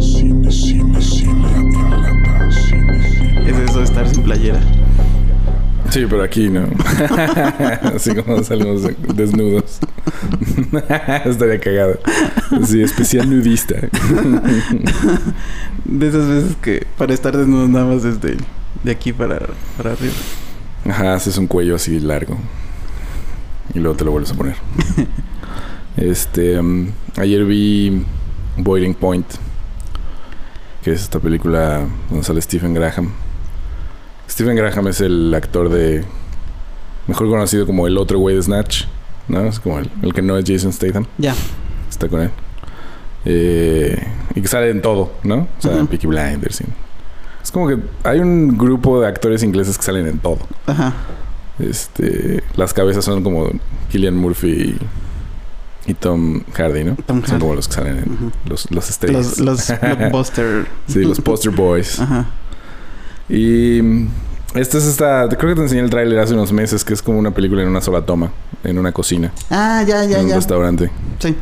Cine, cine, cine, lata, cine, cine. Es eso de estar sin playera. Sí, pero aquí no. Así como salimos de- desnudos. Estaría cagado. Sí, especial nudista. De esas veces que para estar desnudo nada más desde de aquí para, para arriba. Ajá, haces un cuello así largo. Y luego te lo vuelves a poner. Este, mm, ayer vi Boiling Point, que es esta película donde sale Stephen Graham. Stephen Graham es el actor de, mejor conocido como el otro güey de Snatch, ¿no? Es como el, el que no es Jason Statham, Ya. está con él. Eh, y que sale en todo, ¿no? O sea, en Ujú. Peaky Blinders. y- Es como que hay un grupo de actores ingleses que salen en todo. Ajá. Este, las cabezas son como Killian Murphy y, Tom Hardy, ¿no? Tom Son como los que salen en los, los estrellas. Los, los blockbuster. sí, los poster boys. Ajá. Y mm, esta es esta, creo que te enseñé el tráiler hace unos meses, que es como una película en una sola toma, en una cocina, Ah, ya, ya, en un ya. restaurante. Sí.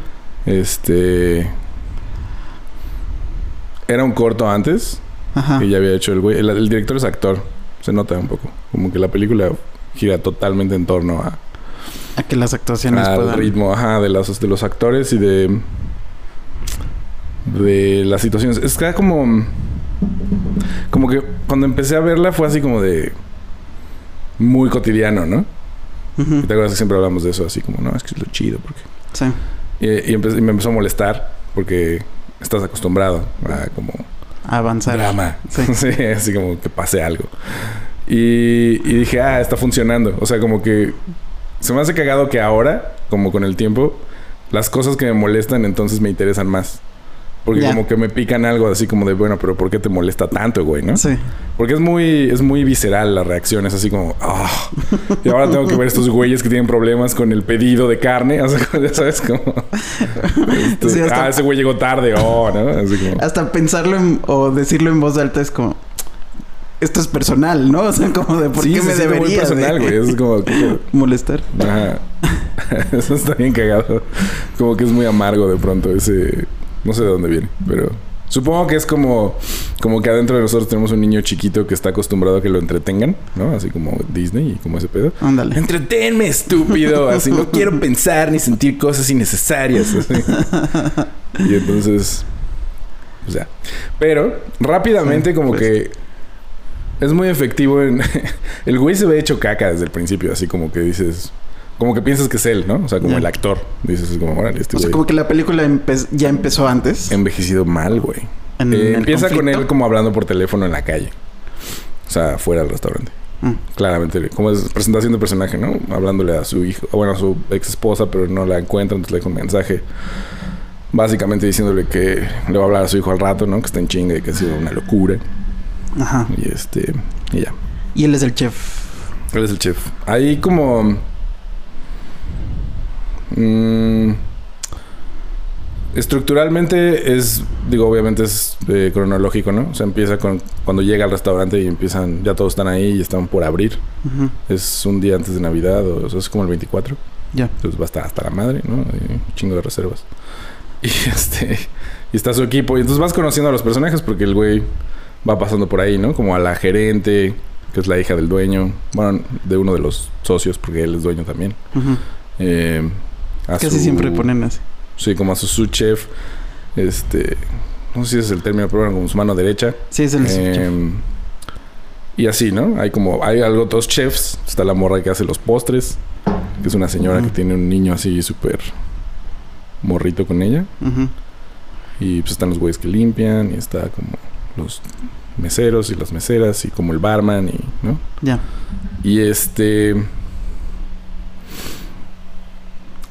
Este era un corto antes Ajá. que ya había hecho el güey. El, el director es actor, se nota un poco, como que la película gira totalmente en torno a A que las actuaciones al puedan. ritmo ajá, de, los, de los actores y de de las situaciones. Es que era como como que cuando empecé a verla fue así como de muy cotidiano, ¿no? Y te acuerdas que siempre hablamos de eso así como, no, es que es lo chido porque Sí. y, y empe- y me empezó a molestar porque estás acostumbrado a como A avanzar. drama. Sí. Sí, así como que pase algo. Y, y dije, ah, está funcionando. O sea, como que se me hace cagado que ahora, como con el tiempo, las cosas que me molestan entonces me interesan más. Porque como que me pican algo así como de, bueno, pero ¿por qué te molesta tanto, güey, no? Sí. Porque es muy, es muy visceral la reacción. Es así como, ah. Y ahora tengo que ver estos güeyes que tienen problemas con el pedido de carne. O sea, ya sabes, como... este, Sí, hasta- Ah, ese güey llegó tarde. Oh, ¿no? Así como... Hasta pensarlo en- o decirlo en voz alta es como. Esto es personal, ¿no? O sea, como de por Sí, qué me siente muy debería personal, de güey. Es como... molestar. Ajá. Eso está bien cagado. Como que es muy amargo de pronto ese... No sé de dónde viene, pero... Supongo que es como... Como que adentro de nosotros tenemos un niño chiquito que está acostumbrado a que lo entretengan, ¿no? Así como Disney y como ese pedo. Ándale. Entretenme, estúpido. Así no quiero pensar ni sentir cosas innecesarias. así. Y entonces... O sea... Pero rápidamente Sí, como pues. que... Es muy efectivo en... el güey se ve hecho caca desde el principio. Así como que dices... Como que piensas que es él, ¿no? O sea, como el actor. Dices como... Este O sea, güey como que la película empe- ya empezó antes. envejecido mal, güey. en Eh, empieza con él como hablando por teléfono en la calle. O sea, fuera del restaurante. Mm. Claramente, como es presentación de personaje, ¿no? Hablándole a su hijo, bueno, a su ex esposa, pero no la encuentra, entonces le deja un mensaje. Básicamente diciéndole que le va a hablar a su hijo al rato, ¿no? Que está en chinga y que ha sido una locura. Ajá. Y este, y ya. Y él es el chef. Él es el chef. Ahí como... mm, estructuralmente es, digo, obviamente es eh, cronológico, ¿no? O sea, empieza con cuando llega al restaurante y empiezan, ya todos están ahí y están por abrir. Es un día antes de Navidad o, o sea, es como el 24. Ya. Entonces va a estar hasta la madre, ¿no? Y un chingo de reservas. Y este, y está su equipo. Y entonces vas conociendo a los personajes porque el güey va pasando por ahí, ¿no? Como a la gerente, que es la hija del dueño. Bueno, de uno de los socios, porque él es dueño también. Eh, a Casi su- siempre ponen así. Sí, como a su sous chef. Este. No sé si es el término, pero bueno, como su mano derecha. Sí, es el Eh, y así, ¿no? Hay como, hay algo, otros chefs. Está la morra que hace los postres, que es una señora que tiene un niño así súper morrito con ella. Ujú. Y pues están los güeyes que limpian, y está como los meseros y las meseras, y como el barman, y, ¿no? Ya. Y este.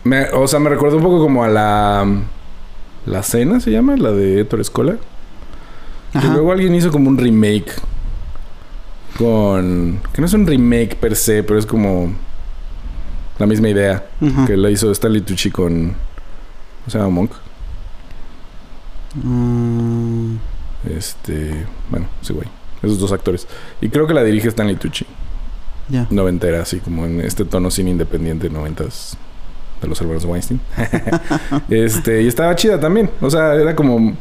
Me, o sea, me recuerda un poco como a la. La cena se llama, la de Héctor Escola. Que Ajá. luego alguien hizo como un remake con... Que no es un remake per se, pero es como la misma idea que la hizo Stanley Tucci con... ¿Cómo se llama? Monk. Mm, Este... Bueno, sí, güey. Esos dos actores. Y creo que la dirige Stanley Tucci. ya. Noventera, así como en este tono cine independiente noventas de los hermanos Weinstein. este... Y estaba chida también. O sea, era como...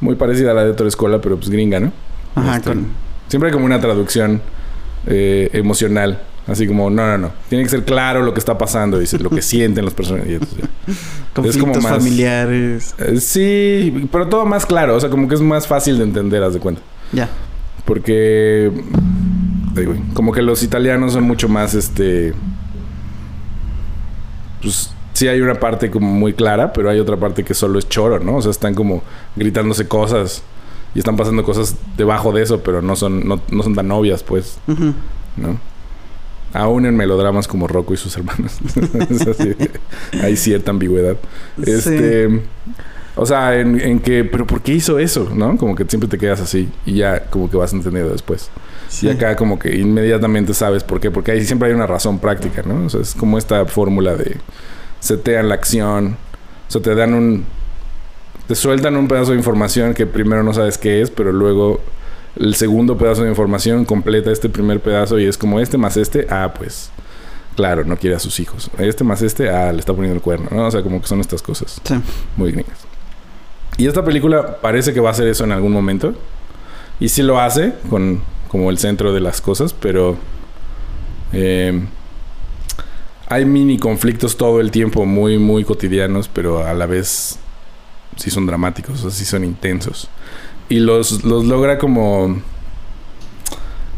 muy parecida a la de otra escuela, pero pues gringa, ¿no? Ajá, Este, con... Siempre hay como una traducción eh, emocional. Así como, no, no, no. Tiene que ser claro lo que está pasando. Dice, lo que sienten las personas. Y entonces, ya. conflictos como más- familiares. Eh, sí, pero todo más claro. O sea, como que es más fácil de entender, haz de cuenta. Ya. Porque... digo, como que los italianos son mucho más, este... Pues sí hay una parte como muy clara, pero hay otra parte que solo es choro, ¿no? O sea, están como gritándose cosas y están pasando cosas debajo de eso, pero no son, no, no son tan obvias, pues, Ujú. ¿no? Aún en melodramas como Rocco y sus hermanos. Es así, hay cierta ambigüedad. Sí. Este... O sea, en, en que, pero ¿por qué hizo eso? ¿No? Como que siempre te quedas así y ya como que vas entendiendo después. Sí. Y acá como que inmediatamente sabes por qué. Porque ahí siempre hay una razón práctica, ¿no? O sea, es como esta fórmula de setean la acción. O sea, te dan un... Te sueltan un pedazo de información que primero no sabes qué es, pero luego el segundo pedazo de información completa este primer pedazo y es como este más este. Ah, pues... Claro, no quiere a sus hijos. Este más este, ah, le está poniendo el cuerno, ¿no? O sea, como que son estas cosas Sí. muy gringas. Y esta película parece que va a hacer eso en algún momento. Y sí lo hace con como el centro de las cosas, pero eh, hay mini conflictos todo el tiempo muy, muy cotidianos, pero a la vez sí son dramáticos, o sea, sí son intensos. Y los, los logra como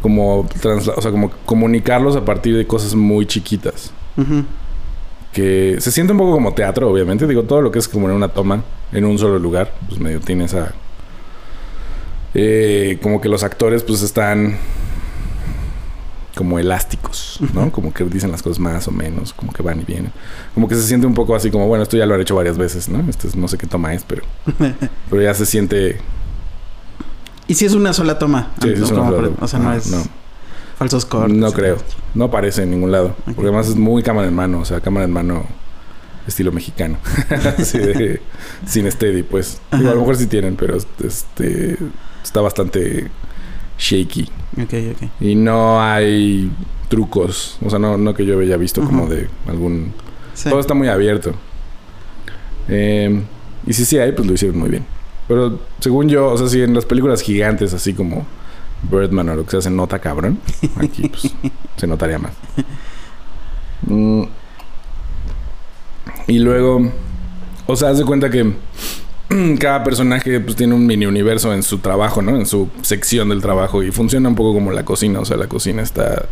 como transla- o sea, como comunicarlos a partir de cosas muy chiquitas que se siente un poco como teatro, obviamente. Digo, todo lo que es como en una toma, en un solo lugar, pues medio tiene esa... eh, como que los actores pues están como elásticos, ¿no? Como que dicen las cosas más o menos, como que van y vienen. Como que se siente un poco así como, bueno, esto ya lo han hecho varias veces, ¿no? Este es- no sé qué toma es, pero, pero ya se siente... Y si es una sola toma. Sí, ¿no? es una sola. O sea, no Ah, es no. falsos cortes. No creo. No aparece en ningún lado. Porque además es muy cámara en mano. O sea, cámara en mano estilo mexicano. Así de, sin steady, pues. Digo, a lo mejor sí tienen, pero este está bastante shaky. Ok, ok. Y no hay trucos. O sea, no, no que yo haya visto como de algún... Sí. Todo está muy abierto. Eh, y sí, sí hay, pues lo hicieron muy bien. Pero según yo, o sea, si en las películas gigantes, así como Birdman o lo que sea, se nota cabrón, aquí pues se notaría más. Mm. Y luego, o sea, haz de cuenta que cada personaje pues tiene un mini universo en su trabajo, ¿no? En su sección del trabajo y funciona un poco como la cocina, o sea, la cocina está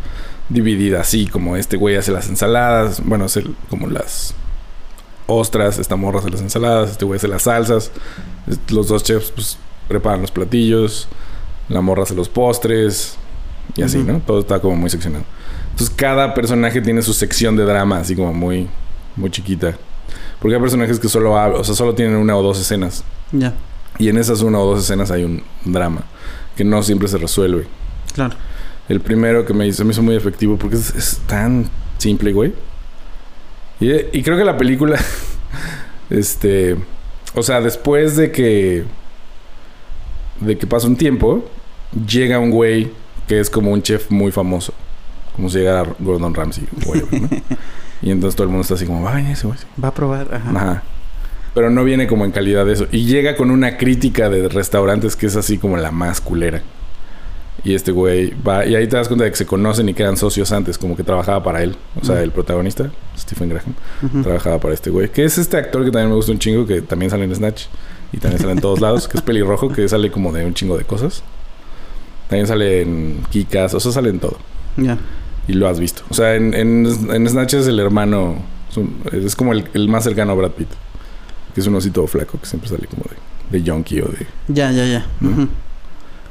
dividida así, como este güey hace las ensaladas, bueno, hace como las ostras, esta morra hace las ensaladas, este güey hace las salsas, los dos chefs pues preparan los platillos, la morra hace los postres y así. ¿no? Todo está como muy seccionado. Entonces cada personaje tiene su sección de drama así como muy muy chiquita. Porque hay personajes que solo hablan, o sea, solo tienen una o dos escenas. Ya, Y en esas una o dos escenas hay un drama que no siempre se resuelve. claro. El primero que me hizo, me hizo muy efectivo porque es, es tan simple, güey. Y, y creo que la película, este, o sea, después de que, de que pasa un tiempo, llega un güey que es como un chef muy famoso. Como si llegara Gordon Ramsay, güey, ¿no? Y entonces todo el mundo está así como, va a venir ese güey. Va a probar. Ajá. Ajá. Pero no viene como en calidad de eso. Y llega con una crítica de restaurantes que es así como la más culera. Y este güey va... Y ahí te das cuenta de que se conocen y quedan socios antes. Como que trabajaba para él. O sea, el protagonista, Stephen Graham, trabajaba para este güey. Que es este actor que también me gusta un chingo. Que también sale en Snatch. Y también sale en todos lados. Que es pelirrojo. Que sale como de un chingo de cosas. También sale en Kikas. O sea, sale en todo. Ya. Y lo has visto. O sea, en, en, en Snatch es el hermano. Es, un- es como el, el más cercano a Brad Pitt. Que es un osito flaco que siempre sale como de, de yonki o de. Ya, ya, ya.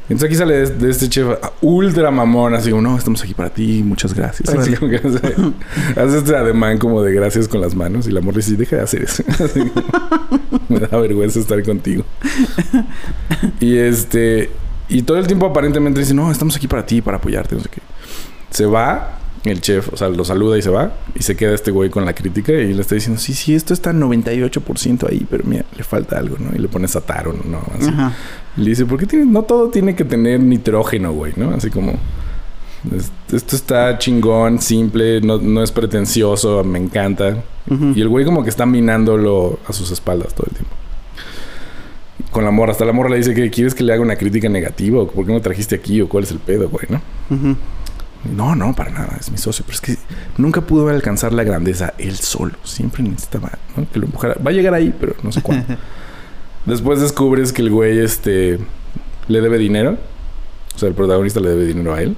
Entonces aquí sale de, de este chef ultra mamón, así como, no, estamos aquí para ti, muchas gracias. Así como que hace, hace este ademán como de gracias con las manos y la morra dice, deja de hacer eso. Así como, me da vergüenza estar contigo. y este, y todo el tiempo aparentemente dice, no, estamos aquí para ti, para apoyarte, no sé qué. Se va el chef, o sea, lo saluda y se va. Y se queda este güey con la crítica y le está diciendo, sí, sí, esto está 98% ahí, pero mira, le falta algo, ¿no? Y le pones Sataro, ¿no? Así. Ajá. Le dice, ¿por qué tiene, no todo tiene que tener nitrógeno, güey? ¿No? Así como, es- esto está chingón, simple, no, no es pretencioso, me encanta. Y el güey como que está minándolo a sus espaldas todo el tiempo. con la morra. Hasta la morra le dice que quieres que le haga una crítica negativa o por qué no trajiste aquí o cuál es el pedo, güey, ¿no? No, no, para nada, es mi socio. Pero es que nunca pudo alcanzar la grandeza él solo. Siempre necesitaba ¿no? que lo empujara. Va a llegar ahí, pero no sé cuándo. Después descubres que el güey este, le debe dinero. O sea, el protagonista le debe dinero a él.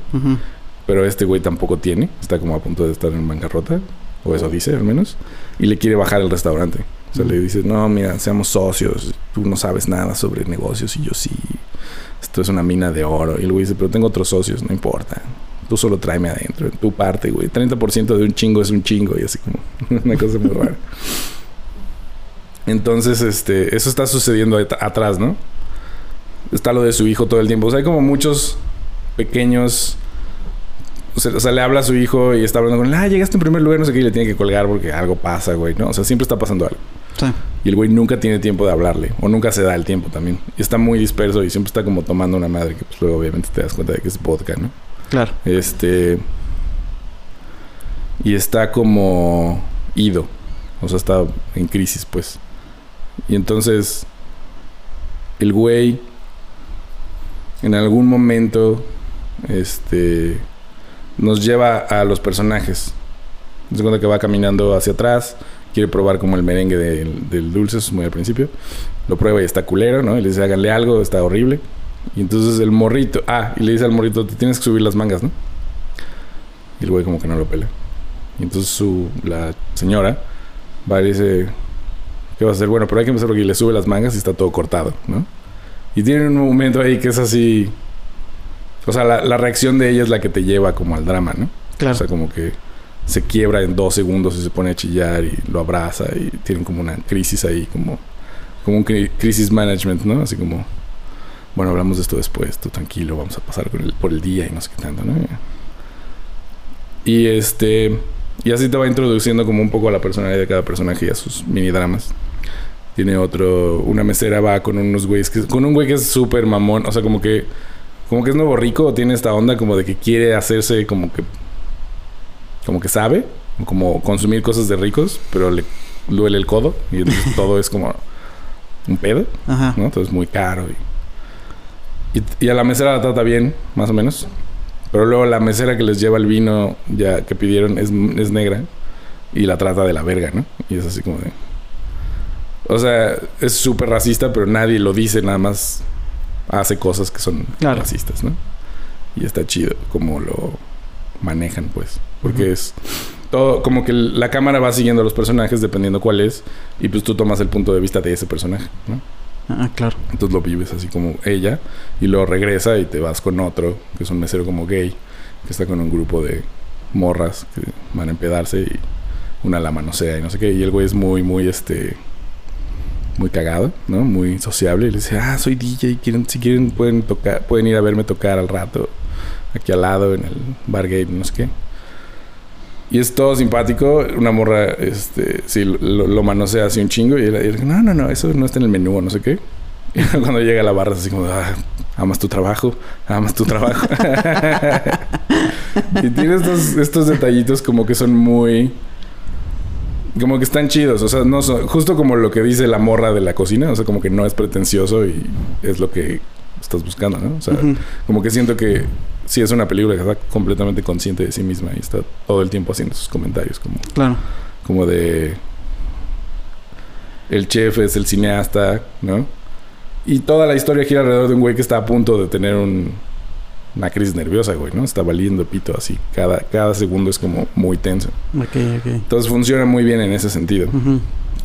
Pero este güey tampoco tiene. Está como a punto de estar en bancarrota. O eso dice, al menos. Y le quiere bajar el restaurante. O sea, le dice, no, mira, seamos socios. Tú no sabes nada sobre negocios y yo sí. Esto es una mina de oro. Y el güey dice, pero tengo otros socios, no importa. Tú solo tráeme adentro, en tu parte, güey. 30% de un chingo es un chingo. Y así como una cosa muy rara. Entonces, este, eso está sucediendo at- atrás, ¿no? Está lo de su hijo todo el tiempo. O sea, hay como muchos pequeños. O sea, o sea, le habla a su hijo y está hablando con él. Ah, llegaste en primer lugar, no sé qué, y le tiene que colgar porque algo pasa, güey, ¿no? O sea, siempre está pasando algo. Sí. Y el güey nunca tiene tiempo de hablarle. O nunca se da el tiempo también. Y está muy disperso y siempre está como tomando una madre que, pues luego, obviamente, te das cuenta de que es vodka, ¿no? Claro. Este. Y está como ido. O sea, está en crisis, pues. Y entonces. El güey. En algún momento. Este. Nos lleva a los personajes. Se cuenta que va caminando hacia atrás. Quiere probar como el merengue del, del dulce. Muy al principio. Lo prueba y está culero, ¿no? Y le dice, háganle algo, está horrible. Y entonces el morrito, ah, y le dice al morrito, te tienes que subir las mangas, ¿no? Y el güey como que no lo pela. Y entonces su, la señora va y dice, ¿qué vas a hacer? Bueno, pero hay que empezar porque le sube las mangas y está todo cortado, ¿no? Y tiene un momento ahí que es así, o sea, la, la reacción de ella es la que te lleva como al drama, ¿no? Claro. O sea, como que se quiebra en dos segundos y se pone a chillar y lo abraza y tienen como una crisis ahí, como, como un cri- crisis management, ¿no? Así como, bueno, hablamos de esto después, tú tranquilo, vamos a pasar el- por el día y no sé qué tanto, ¿no? Y este, y así te va introduciendo como un poco a la personalidad de cada personaje y a sus mini dramas. Tiene otro, una mesera va con unos güeyes, que, con un güey que es súper mamón, o sea, como que, como que es nuevo rico, tiene esta onda como de que quiere hacerse como que como que sabe, como consumir cosas de ricos, pero le duele el codo y entonces todo es como un pedo, Ajá. ¿no? Entonces es muy caro y, y, y a la mesera la trata bien, más o menos. Pero luego la mesera que les lleva el vino ya que pidieron es, es negra y la trata de la verga, ¿no? Y es así como de... O sea, es súper racista, pero nadie lo dice, nada más hace cosas que son Claro. racistas, ¿no? Y está chido como lo manejan, pues. Porque es todo, como que la cámara va siguiendo a los personajes dependiendo cuál es, y pues tú tomas el punto de vista de ese personaje, ¿no? Ah, claro. Entonces lo vives así como ella, y luego regresa y te vas con otro, que es un mesero como gay, que está con un grupo de morras que van a empedarse y una la manosea y no sé qué, y el güey es muy, muy este. Muy cagado, ¿no? Muy sociable. Y le dice, ah, soy DJ. Si quieren, pueden tocar, pueden ir a verme tocar al rato. Aquí al lado, en el bar gay, no sé qué. Y es todo simpático. Una morra, este, sí, lo, manosea así un chingo. Y él, él, no, no, no, eso no está en el menú, no sé qué. Y cuando llega a la barra es así como, ah, amas tu trabajo, amas tu trabajo. y tiene estos detallitos como que son muy... Como que están chidos, o sea, no son, justo como lo que dice la morra de la cocina, o sea, como que no es pretencioso y es lo que estás buscando, ¿no? O sea, como que siento que sí es una película que está completamente consciente de sí misma y está todo el tiempo haciendo sus comentarios, como, Claro. como de el chef es el cineasta, ¿no? Y toda la historia gira alrededor de un güey que está a punto de tener un, una crisis nerviosa, güey, ¿no? Está valiendo pito así. Cada, cada segundo es como muy tenso. Ok, ok. Entonces funciona muy bien en ese sentido.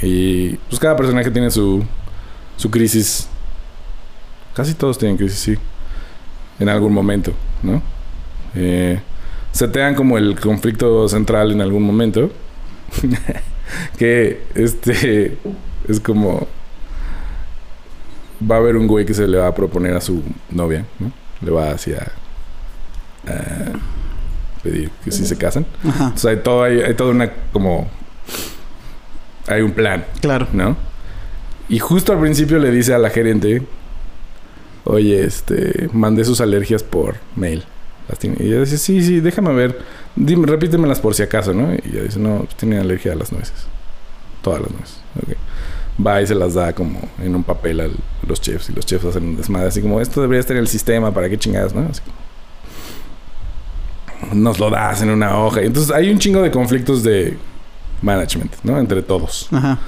Y pues cada personaje tiene su, su crisis. Casi todos tienen crisis, sí. En algún momento, ¿no? Eh, setean como el conflicto central en algún momento. que este es como. Va a haber un güey que se le va a proponer a su novia, ¿no? Le va hacia. A pedir que si se casan. Ajá. O sea, hay todo, hay, hay toda una como. Hay un plan, Claro. ¿no? Y justo al principio le dice a la gerente, oye, este, mandé sus alergias por mail. Las tiene. Y ella dice, sí, sí, déjame ver. Dime, repítemelas por si acaso, ¿no? Y ella dice, no, pues tiene alergia a las nueces. Todas las nueces. Ok. va y se las da como en un papel a los chefs y los chefs hacen un desmadre así como esto debería estar en el sistema para qué chingadas, ¿no? Así como, nos lo das en una hoja. Entonces hay un chingo de conflictos de management, ¿no? Entre todos. Ajá.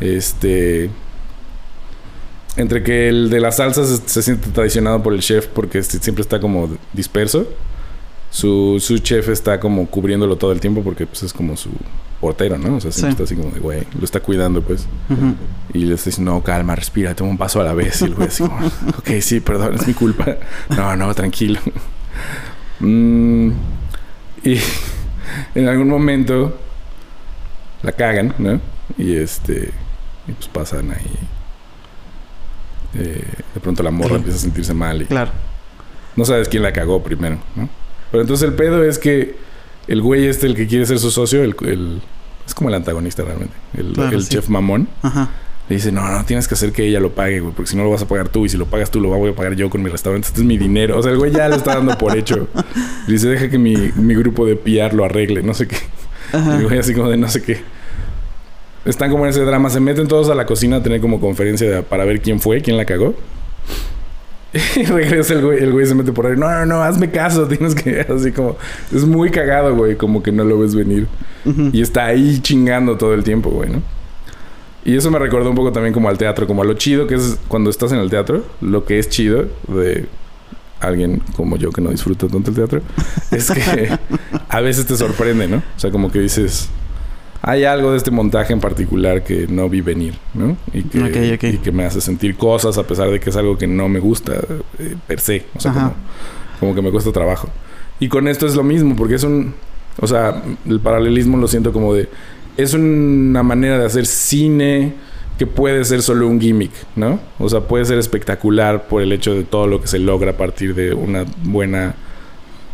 Este. Entre que el de las salsas se, se siente traicionado por el chef porque este siempre está como disperso. Su, su chef está como cubriéndolo todo el tiempo porque pues, es como su portero, ¿no? O sea, siempre Sí. está así como de, güey, lo está cuidando, pues. Y le está diciendo, no, calma, respira, toma un paso a la vez. Y el güey así como, ok, sí, perdón, es mi culpa. No, no, tranquilo. Mm, y en algún momento la cagan, ¿no? Y este, y pues pasan ahí. eh, de pronto la morra Sí. empieza a sentirse mal y Claro. no sabes quién la cagó primero, ¿no? Pero entonces el pedo es que el güey este, el que quiere ser su socio, el, el- es como el antagonista realmente, el, Claro, el sí. chef mamón. Ajá. Le dice, no, no, tienes que hacer que ella lo pague, güey, porque si no lo vas a pagar tú y si lo pagas tú lo voy a pagar yo con mi restaurante. Este es mi dinero. O sea, el güey ya lo está dando por hecho. Le dice, deja que mi, mi grupo de PR lo arregle, no sé qué. Y el güey así como de no sé qué. Están como en ese drama. Se meten todos a la cocina a tener como conferencia de- para ver quién fue, quién la cagó. Y regresa el güey, el güey se mete por ahí. No, no, no, hazme caso. Tienes que... Así como... Es muy cagado, güey. Como que no lo ves venir. Y está ahí chingando todo el tiempo, güey, ¿no? Y eso me recordó un poco también como al teatro, como a lo chido que es cuando estás en el teatro, lo que es chido de alguien como yo que no disfruta tanto el teatro, es que a veces te sorprende, ¿no? O sea, como que dices, hay algo de este montaje en particular que no vi venir, ¿no? Y que. Y me hace sentir cosas a pesar de que es algo que no me gusta eh, per se, o sea, como, como que me cuesta trabajo. Y con esto es lo mismo, porque es un, o sea, el paralelismo lo siento como de, es una manera de hacer cine que puede ser solo un gimmick, ¿no? O sea, puede ser espectacular por el hecho de todo lo que se logra a partir de una buena,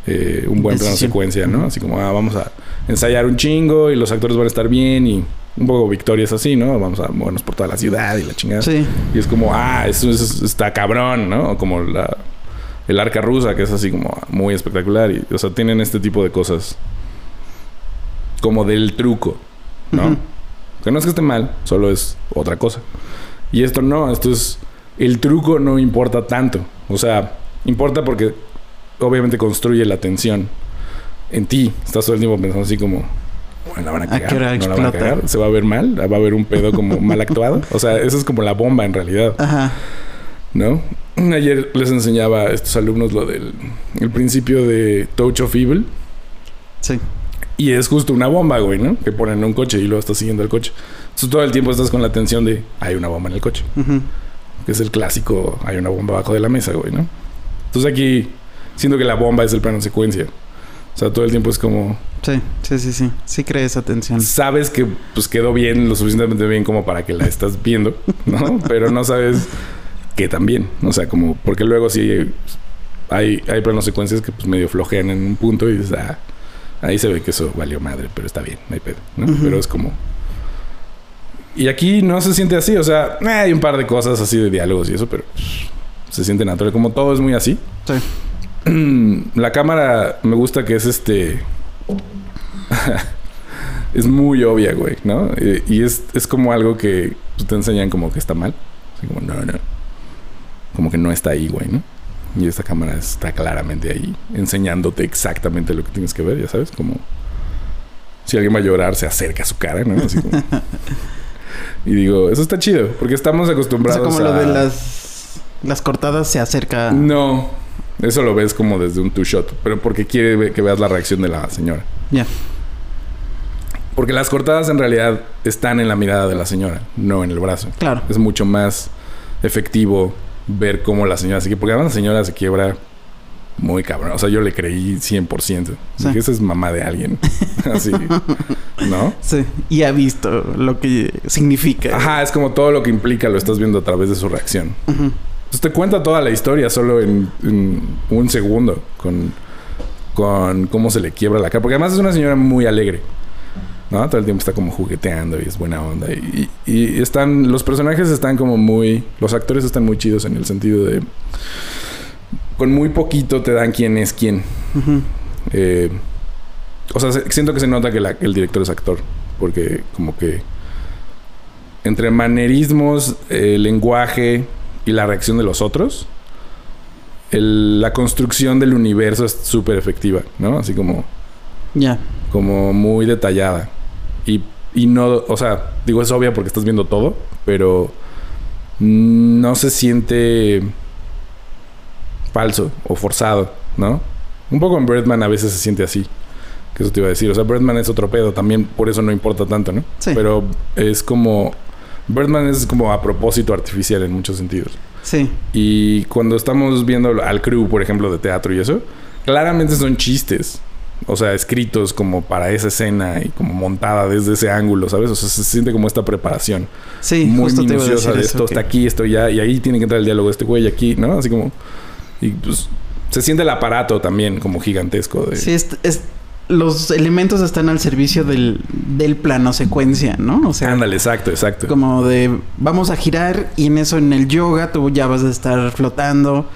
eh, un buen plano secuencia, ¿no? Así como, ah, vamos a ensayar un chingo y los actores van a estar bien y un poco victorias así, ¿no? Vamos a movernos por toda la ciudad y la chingada. Sí. Y es como, ah, eso, es- está cabrón, ¿no? Como la, el arca rusa, que es así como muy espectacular. Y, o sea, tienen este tipo de cosas como del truco, ¿no? Que no es que esté mal, solo es otra cosa. Y esto no, esto es... El truco no importa tanto. O sea, importa porque obviamente construye la tensión en ti. Estás todo el tiempo pensando así como... Bueno, la van a ¿A cagar. hora no la van a cagar. Se va a ver mal. Va a haber un pedo como mal actuado. O sea, eso es como la bomba en realidad. Ajá. ¿no? Ayer les enseñaba a estos alumnos lo del el principio de Touch of Evil. Sí. Y es justo una bomba, güey, ¿no? Que ponen en un coche y luego estás siguiendo el coche. Entonces todo el tiempo estás con la tensión de hay una bomba en el coche. Que es el clásico, hay una bomba abajo de la mesa, güey, ¿no? Entonces aquí siento que la bomba es el plano secuencia. O sea, todo el tiempo es como... Sí, sí, sí, sí. Sí cree esa tensión. Sabes que pues quedó bien, lo suficientemente bien como para que la estás viendo, ¿no? Pero no sabes que también. O sea, como... Porque luego sí hay, hay planos secuencias que pues medio flojean en un punto y dices, ah, ahí se ve que eso valió madre, pero está bien, no hay pedo, ¿no? Pero es como... Y aquí no se siente así, o sea, eh, hay un par de cosas así de diálogos y eso, pero se siente natural. Como todo es muy así. Sí. La cámara me gusta que es este. es muy obvia, güey, ¿no? Y es, es como algo que te enseñan como que está mal. Así como, no, no. Como que no está ahí, güey, ¿no? Y esta cámara está claramente ahí, enseñándote exactamente lo que tienes que ver, ya sabes, como si alguien va a llorar, se acerca a su cara, ¿no? Así como- y digo, eso está chido, porque estamos O sea, acostumbrados como lo de las, las cortadas se acerca. No, eso lo ves como desde un two shot, pero porque quiere que veas la reacción de la señora. Ya. Porque las cortadas en realidad están en la mirada de la señora, no en el brazo. Claro. Es mucho más efectivo ver cómo la señora se quiebra. Porque además la señora se quiebra muy cabrón. O sea, yo le creí 100%. Sí. Dije, esa es mamá de alguien. Así. ¿No? Sí. Y ha visto lo que significa. Ajá, es como todo lo que implica lo estás viendo a través de su reacción. Ujú. Entonces te cuenta toda la historia solo en, en un segundo con, con cómo se le quiebra la cara. Porque además es una señora muy alegre. ¿No? Todo el tiempo está como jugueteando y es buena onda. Y, y están... Los personajes están como muy... Los actores están muy chidos en el sentido de... Con muy poquito te dan quién es quién. Eh, o sea, se- siento que se nota que la- el director es actor. Porque como que... entre manerismos, el lenguaje y la reacción de los otros, el- la construcción del universo es súper efectiva, ¿no? Así como, Ya. como muy detallada. Y, y no, o sea, digo, es obvia porque estás viendo todo, pero no se siente falso o forzado, ¿no? Un poco en Birdman a veces se siente así. Que eso te iba a decir. O sea, Birdman es otro pedo. También por eso no importa tanto, ¿no? Sí. Pero es como... Birdman es como a propósito artificial en muchos sentidos. Sí. Y cuando estamos viendo al crew, por ejemplo, de teatro y eso, claramente son chistes. O sea, escritos como para esa escena y como montada desde ese ángulo, ¿sabes? O sea, se siente como esta preparación Sí, muy justo te iba a minuciosa decir de eso, esto que- está aquí, esto ya, y ahí tiene que entrar el diálogo de este güey aquí, ¿no? Así como. Y pues se siente el aparato también como gigantesco. De, Sí, es, es- los elementos están al servicio del, del plano secuencia, ¿no? O sea, Ándale, exacto, exacto. como de vamos a girar y en eso en el yoga tú ya vas a estar flotando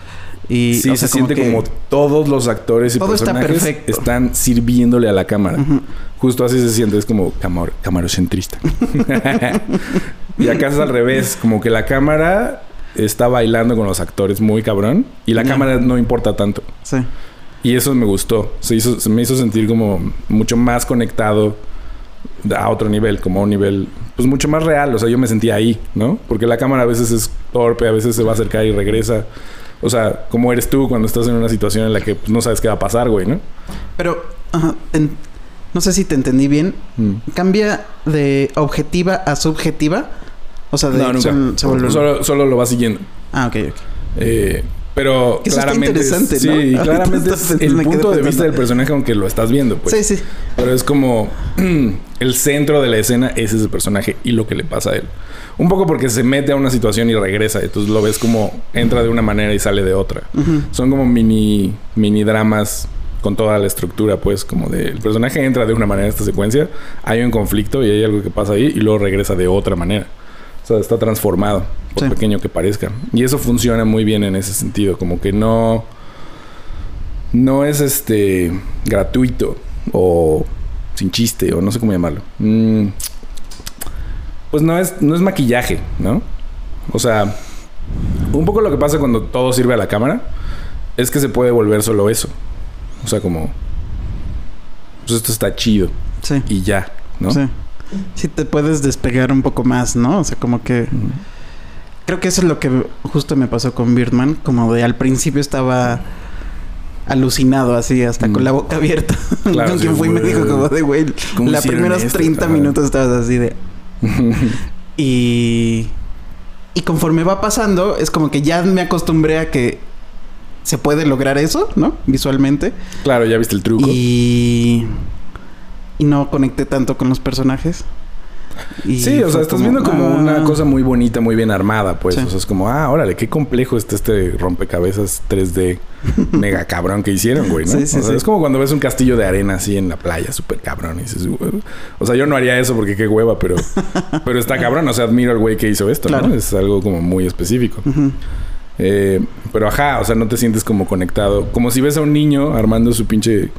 y Sí, o sea, se siente que- como todos los actores y Todo está personajes perfecto. están sirviéndole a la cámara. Justo así se siente, es como camar camarocentrista. y acá es al revés, como que la cámara está bailando con los actores muy cabrón y la cámara no importa tanto. Sí. Y eso me gustó. Se, hizo, se me hizo sentir como mucho más conectado a otro nivel, como a un nivel, pues mucho más real. O sea, yo me sentía ahí, ¿no? Porque la cámara a veces es torpe, a veces se va a acercar y regresa. O sea, como eres tú cuando estás en una situación en la que pues, no sabes qué va a pasar, güey, ¿no? Pero ajá, en- no sé si te entendí bien. Mm. ¿Cambia de objetiva a subjetiva? O sea, de No, nunca. sol- Solo, solo lo va siguiendo. Ah, ok, ok. Eh, pero Que eso está claramente. interesante, sí, ¿no? claramente es pensando, el punto de vista del personaje, aunque lo estás viendo, pues. sí, sí. Pero es como el centro de la escena es ese personaje y lo que le pasa a él. Un poco porque se mete a una situación y regresa. Entonces lo ves como entra de una manera y sale de otra. Son como mini, mini dramas con toda la estructura, pues, como de el personaje entra de una manera en esta secuencia, hay un conflicto y hay algo que pasa ahí y luego regresa de otra manera. O sea, está transformado, por Sí. pequeño que parezca. Y eso funciona muy bien en ese sentido, como que no no es este gratuito o sin chiste o no sé cómo llamarlo. Mm, pues no es no es maquillaje, ¿no? O sea, un poco lo que pasa cuando todo sirve a la cámara es que se puede volver solo eso. O sea, como pues esto está chido Sí. y ya, ¿no? Sí. Sí te puedes despegar un poco más, ¿no? O sea, como que... Creo que eso es lo que justo me pasó con Birdman. Como de al principio estaba alucinado así, hasta Mm. con la boca abierta. Claro, con quien fui me dijo como de, güey, ¿Cómo los primeros esto? 30 Ajá. minutos estabas así de... Y... Y conforme va pasando, es como que ya me acostumbré a que se puede lograr eso, ¿no? Visualmente. claro, ya viste el truco. Y... Y no conecté tanto con los personajes. Y Sí, o sea, estás viendo como ah, una cosa muy bonita, muy bien armada, pues. Sí. O sea, es como, ah, órale, qué complejo está este rompecabezas 3D mega cabrón que hicieron, güey, ¿no? Sí, sí, o sea, es como cuando ves un castillo de arena así en la playa, súper cabrón. Y dices, "Güey". o sea, yo no haría eso porque qué hueva, pero, pero está cabrón. O sea, admiro al güey que hizo esto, Claro. ¿no? Es algo como muy específico. Eh, pero ajá, o sea, no te sientes como conectado. Como si ves a un niño armando su pinche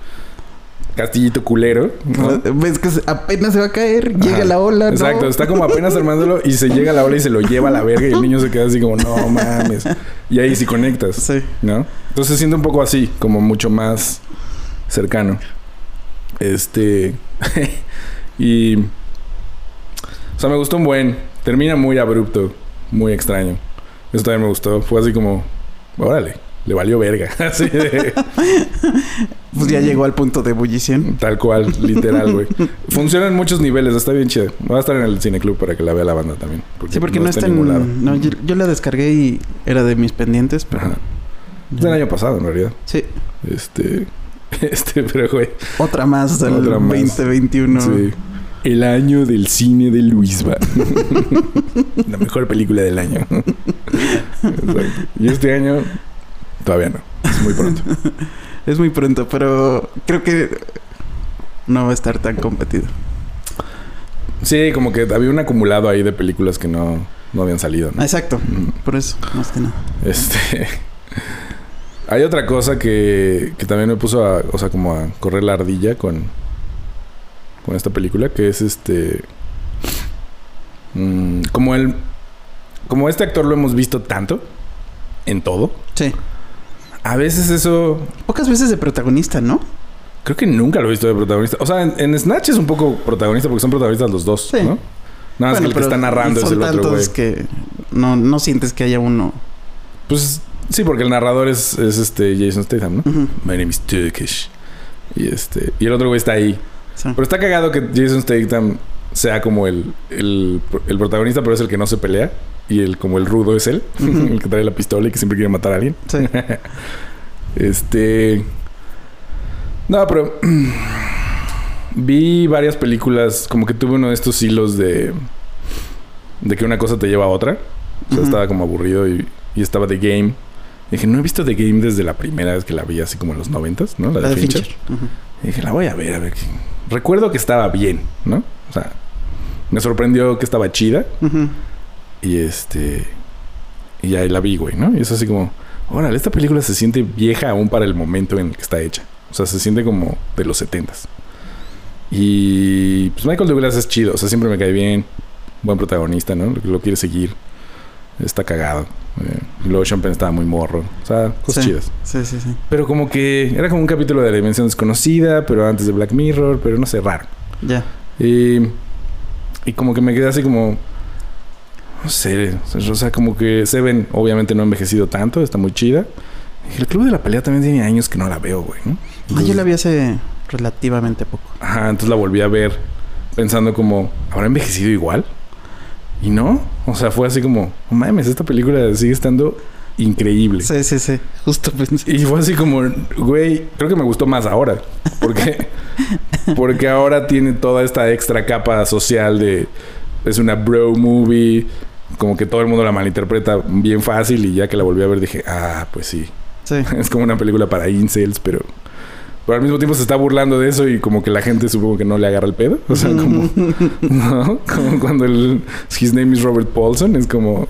castillito culero. ¿no? Ves que apenas se va a caer, llega Ajá. la ola, ¿no? Exacto, está como apenas armándolo y se llega la ola y se lo lleva a la verga y el niño se queda así como, no mames. Y ahí sí conectas, Sí. ¿no? Entonces se siente un poco así, como mucho más cercano. Este. y. O sea, me gustó un buen. Termina muy abrupto, muy extraño. Eso también me gustó. Fue así como, órale, le valió verga. Así de. Pues ya llegó al punto de ebullición. Tal cual, literal, güey. Funciona en muchos niveles, está bien chido. Va a estar en el cineclub para que la vea la banda también. Sí, porque no, está en ningún lado. No, yo, yo la descargué y era de mis pendientes, pero... Ajá. Es del año pasado, en realidad. Sí. Este. Este, pero, güey. Otra más del Otra más. 2021. Sí. El año del cine de Luisba. la mejor película del año. Exacto. Y este año, todavía no. Es muy pronto. Es muy pronto, pero creo que no va a estar tan competido. Sí, como que había un acumulado ahí de películas que no, no habían salido, ¿no? Exacto. Mm. Por eso, más que nada. Este. Hay otra cosa que, que también me puso a, o sea, como a correr la ardilla con, con esta película, que es este. mm, como el... Como este actor lo hemos visto tanto, en todo, Sí. A veces eso... Pocas veces de protagonista, ¿no? Creo que nunca lo he visto de protagonista. O sea, en, en Snatch es un poco protagonista porque son protagonistas los dos, Sí. ¿no? Nada más que el que está narrando es el otro güey. que no, no sientes que haya uno. Pues sí, porque el narrador es, es este Jason Statham, ¿no? My name is Turkish. Y este... Y el otro güey está ahí. Sí. Pero está cagado que Jason Statham sea como el, el, el protagonista, pero es el que no se pelea. Y el como el rudo es él, el que trae la pistola y que siempre quiere matar a alguien. Sí. Este. No, pero. vi varias películas. Como que tuve uno de estos hilos de. De que una cosa te lleva a otra. O sea, estaba como aburrido y, y estaba The Game. Y dije, no he visto The Game desde la primera vez que la vi, así como en los noventas, ¿no? La, La de de Fincher. Y dije, la voy a ver, a ver. Recuerdo que estaba bien, ¿no? O sea, me sorprendió que estaba chida. Y este. Y ahí la vi, güey, ¿no? Y es así como. Órale, esta película se siente vieja aún para el momento en el que está hecha. O sea, se siente como de los setentas. Y. Pues Michael Douglas es chido. O sea, siempre me cae bien. Buen protagonista, ¿no? Lo, lo quiere seguir. Está cagado. Eh, luego Penn estaba muy morro. O sea, cosas Sí. chidas. Sí, sí, sí. Pero como que era como un capítulo de la dimensión desconocida, pero antes de Black Mirror, pero no sé, raro. Ya. Y, y como que me quedé así como... No sé, o sea, como que Seven obviamente no ha envejecido tanto, está muy chida. El Club de la Pelea también tiene años que no la veo, güey, ¿no? Ah, yo la vi hace relativamente poco. Ajá, entonces la volví a ver pensando como, ¿habrá envejecido igual? Y no, o sea, fue así como, "No mames, esta película sigue estando increíble. Sí, sí, sí. Justo pensé. Y fue así como, güey, creo que me gustó más ahora. Porque, porque ahora tiene toda esta extra capa social de. Es una bro movie. Como que todo el mundo la malinterpreta bien fácil. Y ya que la volví a ver dije, ah, pues sí. Sí. Es como una película para incels, pero. Pero al mismo tiempo se está burlando de eso y como que la gente supongo que no le agarra el pedo. O sea, como. ¿No? Como cuando el. His name is Robert Paulson. Es como.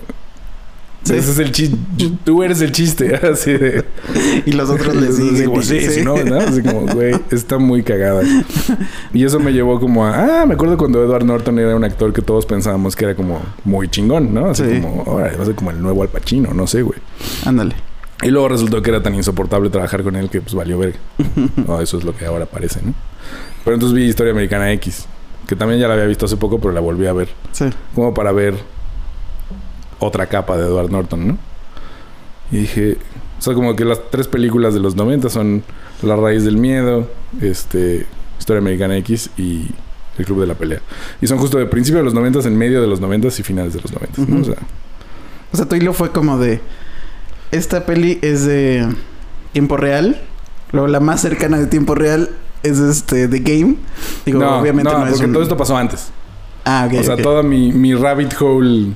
Sí. Ese es el chiste. Tú eres el chiste. Así de. Y los otros le siguen. como, y- sí, sí, no, ¿no? Así como, güey, está muy cagada. Y eso me llevó como a, ah, me acuerdo cuando Edward Norton era un actor que todos pensábamos que era como muy chingón, ¿no? Así Sí. como, ahora va a ser como el nuevo Al Pacino, no sé, güey. Ándale. Y luego resultó que era tan insoportable trabajar con él que pues valió ver. No, eso es lo que ahora parece, ¿no? Pero entonces vi Historia Americana X, que también ya la había visto hace poco, pero la volví a ver. Sí. Como para ver otra capa de Edward Norton, ¿no? Y dije, o sea, como que las tres películas de los 90 son La raíz del miedo, este, Historia Americana X y El Club de la Pelea. Y son justo de principio de los 90, en medio de los 90 y finales de los 90, ¿no? O sea, O sea, tu hilo fue como de. Esta peli es de tiempo real. Luego la más cercana de tiempo real es este The Game. Digo, no, obviamente no, no, es porque un- todo esto pasó antes. Ah, ok. o sea, ok. toda mi, mi rabbit hole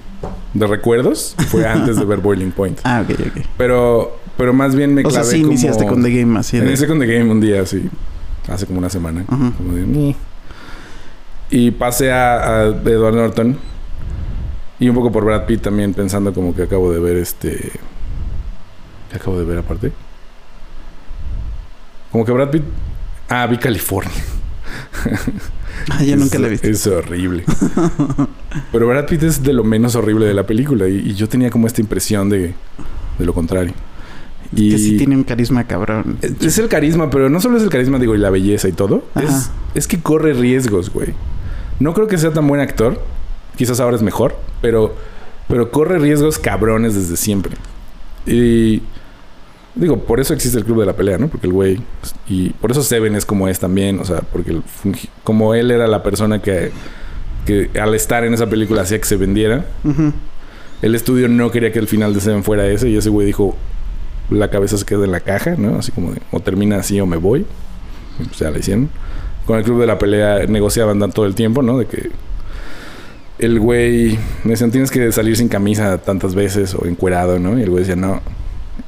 de recuerdos fue antes de ver Boiling Point. Ah, ok, ok. Pero, pero más bien me O sea, clavé sí como... iniciaste con The Game así. Inicié con The Game un día, así. Hace como una semana. Y pasé a, a Edward Norton. Y un poco por Brad Pitt también, pensando como que acabo de ver este. ¿Qué acabo de ver aparte? Como que Brad Pitt. Ah, vi California. Ah, yo nunca Es- la he visto. Es horrible. Pero Brad Pitt es de lo menos horrible de la película. Y, y yo tenía como esta impresión de, de lo contrario. Y Que sí tiene un carisma cabrón. es- el carisma, pero no solo es el carisma, digo, y la belleza y todo. Es, es que corre riesgos, güey. No creo que sea tan buen actor. Quizás ahora es mejor, pero, pero corre riesgos cabrones desde siempre. Y digo, por eso existe el club de la pelea, ¿no? Porque el güey. Y por eso Seven es como es también. O sea, porque el fungi- como él era la persona que, que al estar en esa película hacía que se vendiera. El estudio no quería que el final de Seven fuera ese y ese güey dijo, la cabeza se queda en la caja, ¿no? Así como de, o termina así o me voy. Y pues ya la hicieron. Con el club de la pelea negociaban todo el tiempo, ¿no? De que el güey me decían tienes que salir sin camisa tantas veces o encuerado, ¿no? Y el güey decía no.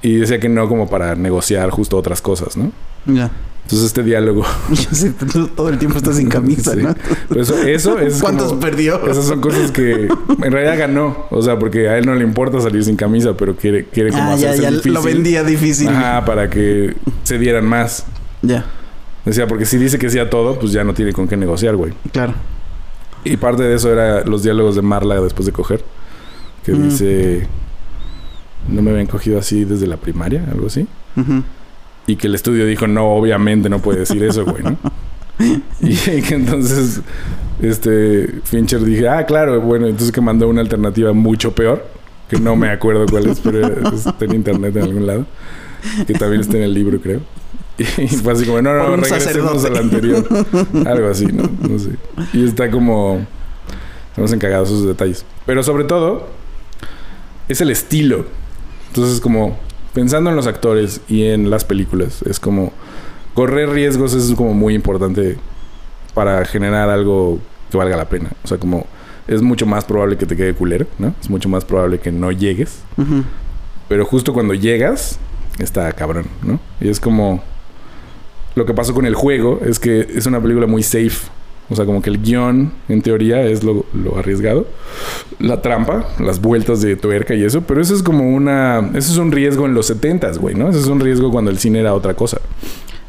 Y decía que no como para negociar justo otras cosas, ¿no? Ya. Entonces este diálogo... Sí, todo el tiempo estás sin camisa, Sí. ¿no? Pero eso, eso es ¿Cuántos como- perdió? Esas son cosas que en realidad ganó. O sea, porque a él no le importa salir sin camisa, pero quiere, quiere como Ah, ya, hacerse ya difícil. lo vendía difícil. Ajá, para que se dieran más. Ya, Decía, porque si dice que sí a todo, pues ya no tiene con qué negociar, güey. claro. Y parte de eso era los diálogos de Marla después de coger. Que Mm. dice... No me habían cogido así desde la primaria, algo así. Y que el estudio dijo, no, obviamente no puede decir eso, güey, ¿no? y que entonces, este, Fincher dije, ah, claro, bueno, entonces que mandó una alternativa mucho peor, que no me acuerdo cuál es, pero está en internet en algún lado, que también está en el libro, creo. Y fue así como, no, no, regresemos al anterior. Algo así, ¿no? No sé. Y está como... Estamos encagados esos detalles. Pero sobre todo, es el estilo. Entonces, como pensando en los actores y en las películas, es como correr riesgos es como muy importante para generar algo que valga la pena. O sea, como es mucho más probable que te quede culero, ¿no? Es mucho más probable que no llegues. Pero justo cuando llegas, está cabrón, ¿no? Y es como... Lo que pasó con el juego es que es una película muy safe. O sea, como que el guion, en teoría, es lo, lo arriesgado. La trampa, las vueltas de tuerca y eso. Pero eso es como una... Eso es un riesgo en los 70s, güey, ¿no? Eso es un riesgo cuando el cine era otra cosa.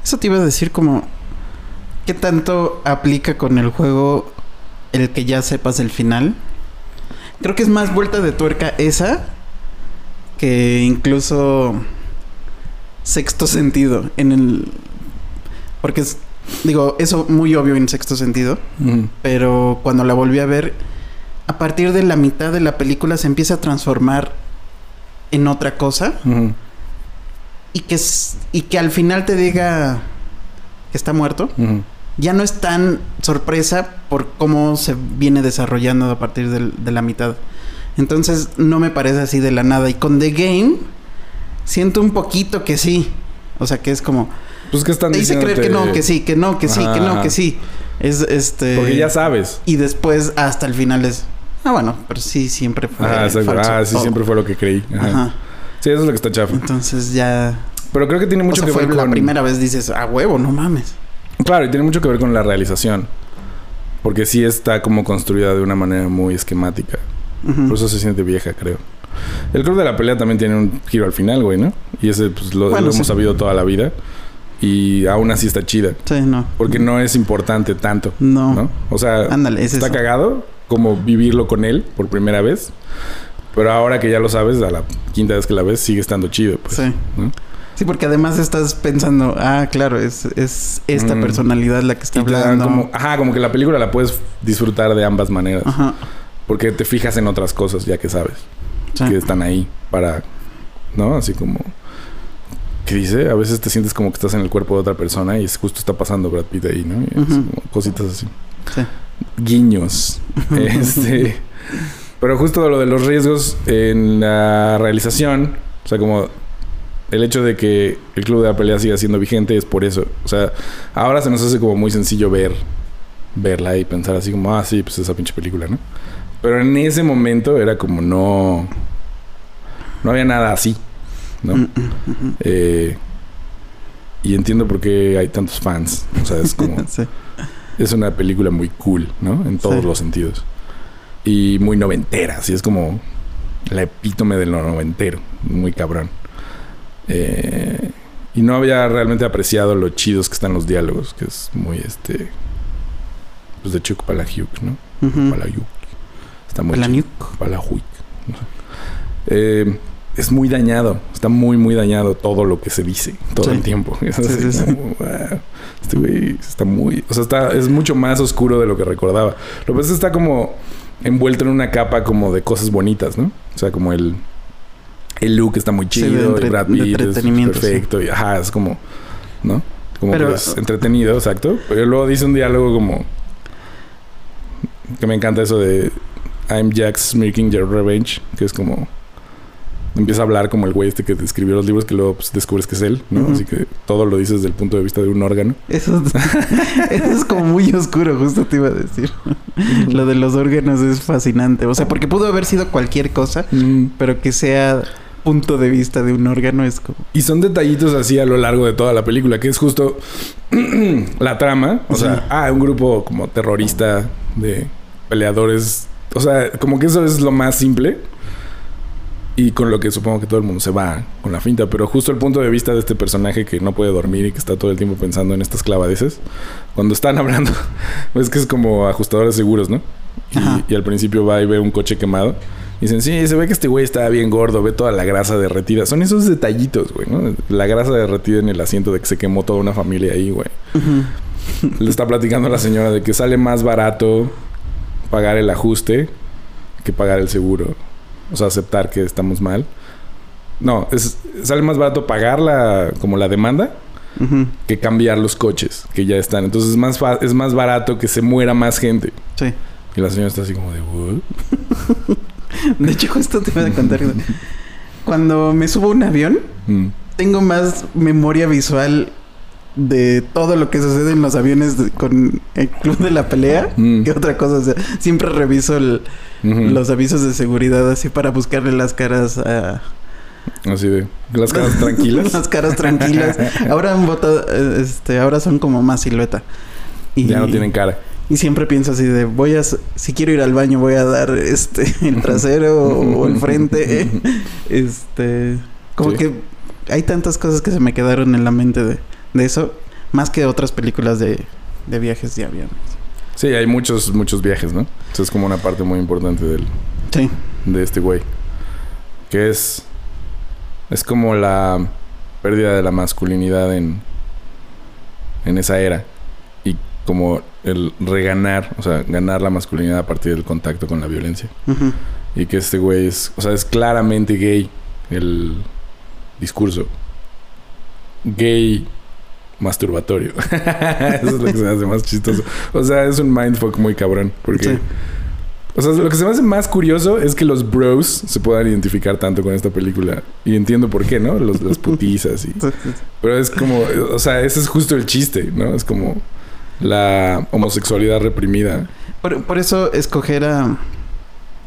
Eso te iba a decir como... ¿Qué tanto aplica con el juego el que ya sepas el final? Creo que es más vuelta de tuerca esa que incluso sexto sentido en el... Porque es, digo, eso muy obvio en sexto sentido, pero cuando la volví a ver, a partir de la mitad de la película se empieza a transformar en otra cosa y que, es- y que al final te diga que está muerto, ya no es tan sorpresa por cómo se viene desarrollando a partir del- de la mitad. Entonces no me parece así de la nada. Y con The Game siento un poquito que sí. O sea que es como... Pues que están Te hice creer que no, que sí, que no, que sí, que no, que sí. Es este... Porque ya sabes. Y después hasta el final es... Ah, bueno, pero sí, siempre fue Ah, falso. Ah, sí, todo. siempre fue lo que creí. Ajá. Ajá. Sí, eso es lo que está chafa. Entonces ya... Pero creo que tiene mucho o sea, que fue ver la con... primera vez dices, a huevo, no mames. Claro, y tiene mucho que ver con la realización. Porque sí está como construida de una manera muy esquemática. Ujú. Por eso se siente vieja, creo. El club de la pelea también tiene un giro al final, güey, ¿no? Y ese pues, lo, Bueno, lo sí. hemos sabido toda la vida. Y aún así está chida. Sí, no. Porque no es importante tanto, No. ¿no? O sea, Ándale, es está eso. cagado como vivirlo con él por primera vez. Pero ahora que ya lo sabes, a la quinta vez que la ves, sigue estando chido, pues. Sí. ¿no? Sí, porque además estás pensando, ah, claro, es, es esta Mm. personalidad la que está Y hablando. como, ajá, como que la película la puedes disfrutar de ambas maneras. Ajá. Porque te fijas en otras cosas ya que sabes. Sí. que están ahí para, ¿no? Así como, ¿qué dice? A veces te sientes como que estás en el cuerpo de otra persona y es justo está pasando Brad Pitt ahí, ¿no? Y Ujú. como cositas así. Sí. Guiños. este, pero justo lo de los riesgos en la realización, o sea, como el hecho de que el club de la pelea siga siendo vigente es por eso. O sea, ahora se nos hace como muy sencillo ver, verla y pensar así como, ah, sí, pues esa pinche película, ¿no? Pero en ese momento era como no. No había nada así, ¿no? Mm, mm, mm, Eh, y entiendo por qué hay tantos fans. O sea, es como. Sí. es una película muy cool, ¿no? En todos Sí. los sentidos. Y muy noventera, así es como la epítome de lo noventero. Muy cabrón. Eh, y no había realmente apreciado lo chidos que están los diálogos, que es muy este. Pues de Chuck Palahniuk, ¿no? Palahniuk. Está muy Palahniuk. Palahniuk. No sé. Eh, es muy dañado. Está muy, muy dañado todo lo que se dice todo Sí. el tiempo. Es Sí, así sí, sí. como, "Wow, Este güey está muy... O sea, está, es mucho más oscuro de lo que recordaba. Lo que pasa es que está como envuelto en una capa como de cosas bonitas, ¿no? O sea, como el... El look está muy chido. y Brad Pitt es perfecto. Y, ajá, es como... ¿No? Como Pero- que es entretenido, exacto. Pero luego dice un diálogo como... Que me encanta eso de... I'm Jack Smirking Your Revenge. Que es como... Empieza a hablar como el güey este que te escribió los libros que luego pues, descubres que es él, ¿no? Así que todo lo dices desde el punto de vista de un órgano. Eso, es- eso es como muy oscuro, justo te iba a decir. Lo de los órganos es fascinante. O sea, porque pudo haber sido cualquier cosa, pero que sea punto de vista de un órgano es como... Y son detallitos así a lo largo de toda la película, que es justo la trama. O sea, ah, un grupo como terrorista de peleadores. O sea, como que eso es lo más simple. Y con lo que supongo que todo el mundo se va con la finta. Pero justo el punto de vista de este personaje que no puede dormir y que está todo el tiempo pensando en estas clavadeces. Cuando están hablando, es que es como ajustador de seguros, ¿no? Y, y al principio va y ve un coche quemado. Y dicen, sí, se ve que este güey estaba bien gordo, ve toda la grasa derretida. Son esos detallitos, güey, ¿no? La grasa derretida en el asiento de que se quemó toda una familia ahí, güey. Le está platicando a la señora de que sale más barato pagar el ajuste que pagar el seguro. O sea, aceptar que estamos mal. No, es, sale más barato pagar la, como la demanda que cambiar los coches que ya están. Entonces es más, es más barato que se muera más gente. Sí. Y la señora está así como de, ¿what? De hecho, justo te voy a contar. Cuando me subo a un avión, Mm. tengo más memoria visual de todo lo que sucede en los aviones de- con el club de la pelea Mm. que otra cosa. O sea, siempre reviso el- Los avisos de seguridad así para buscarle las caras a... Así de, las caras tranquilas. las caras tranquilas. Ahora han votado, eh, este, ahora son como más silueta. Y, Ya no tienen cara. Y siempre pienso así de, voy a, si quiero ir al baño, voy a dar este, el trasero o el frente. Este, como Sí. que hay tantas cosas que se me quedaron en la mente de, de eso, más que otras películas de, de viajes de avión. Sí, hay muchos, muchos viajes, ¿no? Eso es como una parte muy importante del, Sí, de este güey. Que es. Es como la pérdida de la masculinidad en. En esa era. Y como el reganar, o sea, ganar la masculinidad a partir del contacto con la violencia. Y que este güey es. O sea, es claramente gay el discurso. Gay masturbatorio. Eso es lo que se me hace más chistoso. O sea, es un mindfuck muy cabrón. Porque. Sí. O sea, lo que se me hace más curioso es que los bros se puedan identificar tanto con esta película. Y entiendo por qué, ¿no? Los, las putizas y... Pero es como... O sea, ese es justo el chiste, ¿no? Es como la homosexualidad reprimida. Por, por eso escoger a,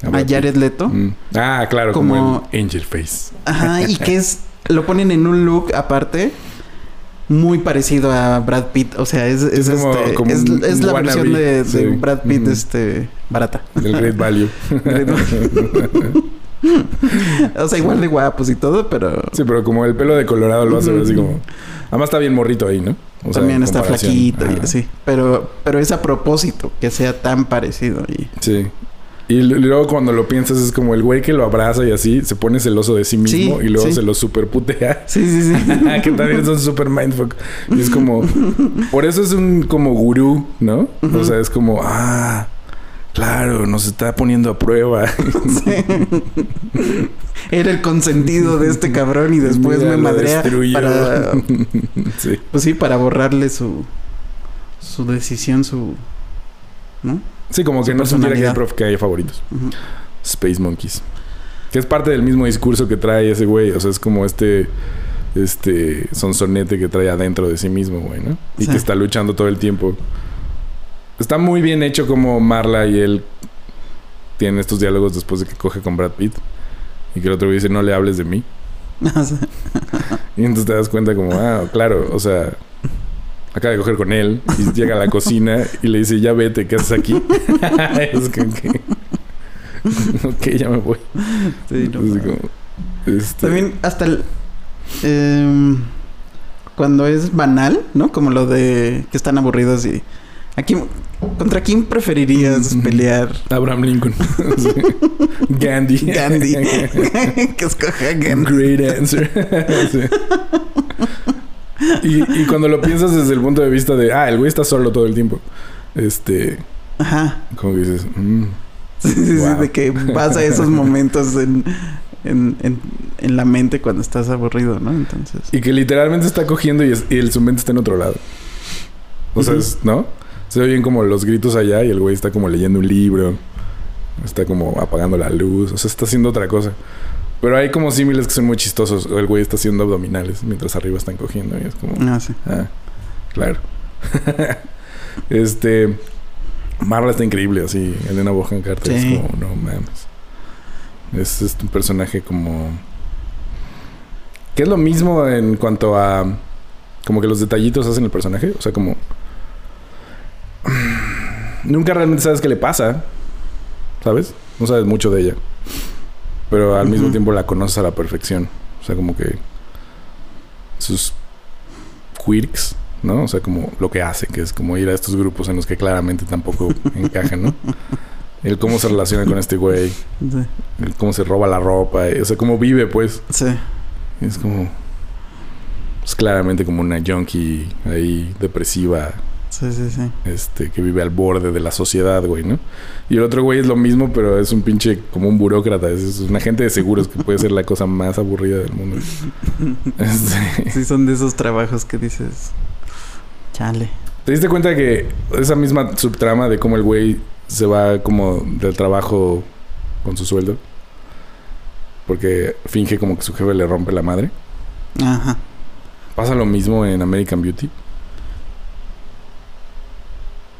a. Jared Leto. Mm. Ah, claro, como, Como- el Angel Face. Ajá, y que es, lo ponen en un look aparte. Muy parecido a Brad Pitt, o sea, es, es, Es como- este, como es, la versión de, de sí. Brad Pitt, este, barata. Del Great Value. O sea, igual de guapos y todo, pero sí, pero como el pelo de Colorado lo hace ver así como... Además está bien morrito ahí, ¿no? O sea, también está flaquito y así. Pero, pero es a propósito que sea tan parecido. Y... Sí. Y luego cuando lo piensas es como el güey que lo abraza y así se pone celoso de sí mismo Sí, y luego sí. se lo superputea. Sí, sí, sí. que también es un super mindfuck. Y es como... Por eso es un como gurú, ¿no? O sea, es como... Ah, claro, nos está poniendo a prueba. Era el consentido de este cabrón y después Mira, me madrea para... sí. Pues sí, para borrarle su... Su decisión, su... ¿No? Sí, como que no supiera que hay, prof- que hay favoritos. Space Monkeys. Que es parte del mismo discurso que trae ese güey. O sea, es como este... Este sonsonete que trae adentro de sí mismo, güey, ¿no? Y Sí. que está luchando todo el tiempo. Está muy bien hecho como Marla y él tienen estos diálogos después de que coge con Brad Pitt. Y que el otro güey dice, no le hables de mí. Y entonces te das cuenta como, ah, claro, o sea, acaba de coger con él y llega a la cocina y le dice, ya vete, ¿qué haces aquí? es que, que- ok, ya me voy. Sí, no, como, este, También hasta el... em, cuando es banal, ¿no? Como lo de que están aburridos y... ¿a quién- ¿Contra quién preferirías pelear? Abraham Lincoln. Gandhi. Gandhi. que escoja Gandhi. Great answer. Y, y cuando lo piensas desde el punto de vista de, ah, el güey está solo todo el tiempo. Este, Ajá. como que dices, mm, Sí, sí, sí, de que vas a esos momentos en, en, en, en la mente cuando estás aburrido, ¿no? Entonces... Y que literalmente está cogiendo y, es- y el, su mente está en otro lado. O sea, es- ¿no? Se oyen como los gritos allá y el güey está como leyendo un libro. Está como apagando la luz. O sea, está haciendo otra cosa. Pero hay como símiles que son muy chistosos. El güey está haciendo abdominales mientras arriba están cogiendo. Y es como... Ah, sí. Ah, claro. este... Marla está increíble, así. Elena Bohan Carter Sí. es como... No mames. Es, es un personaje como... Que es lo mismo en cuanto a... Como que los detallitos hacen el personaje. O sea, como... Nunca realmente sabes qué le pasa. ¿Sabes? No sabes mucho de ella. Pero al mismo tiempo la conoces a la perfección. O sea, como que... Sus quirks, ¿no? O sea, como lo que hace, que es como ir a estos grupos en los que claramente tampoco encajan, ¿no? El cómo se relaciona con este güey. Sí. El cómo se roba la ropa. eh, O sea, cómo vive, pues. Sí. Es como... Es claramente como una junkie ahí depresiva. Sí, sí, sí. Este, que vive al borde de la sociedad, güey, ¿no? Y el otro güey es lo mismo, pero es un pinche... Como un burócrata. Es, es un agente de seguros que puede ser la cosa más aburrida del mundo. Este, Sí, son de esos trabajos que dices. Chale. ¿Te diste cuenta que esa misma subtrama de cómo el güey se va como del trabajo con su sueldo? Porque finge como que su jefe le rompe la madre. Ajá. Pasa lo mismo en American Beauty.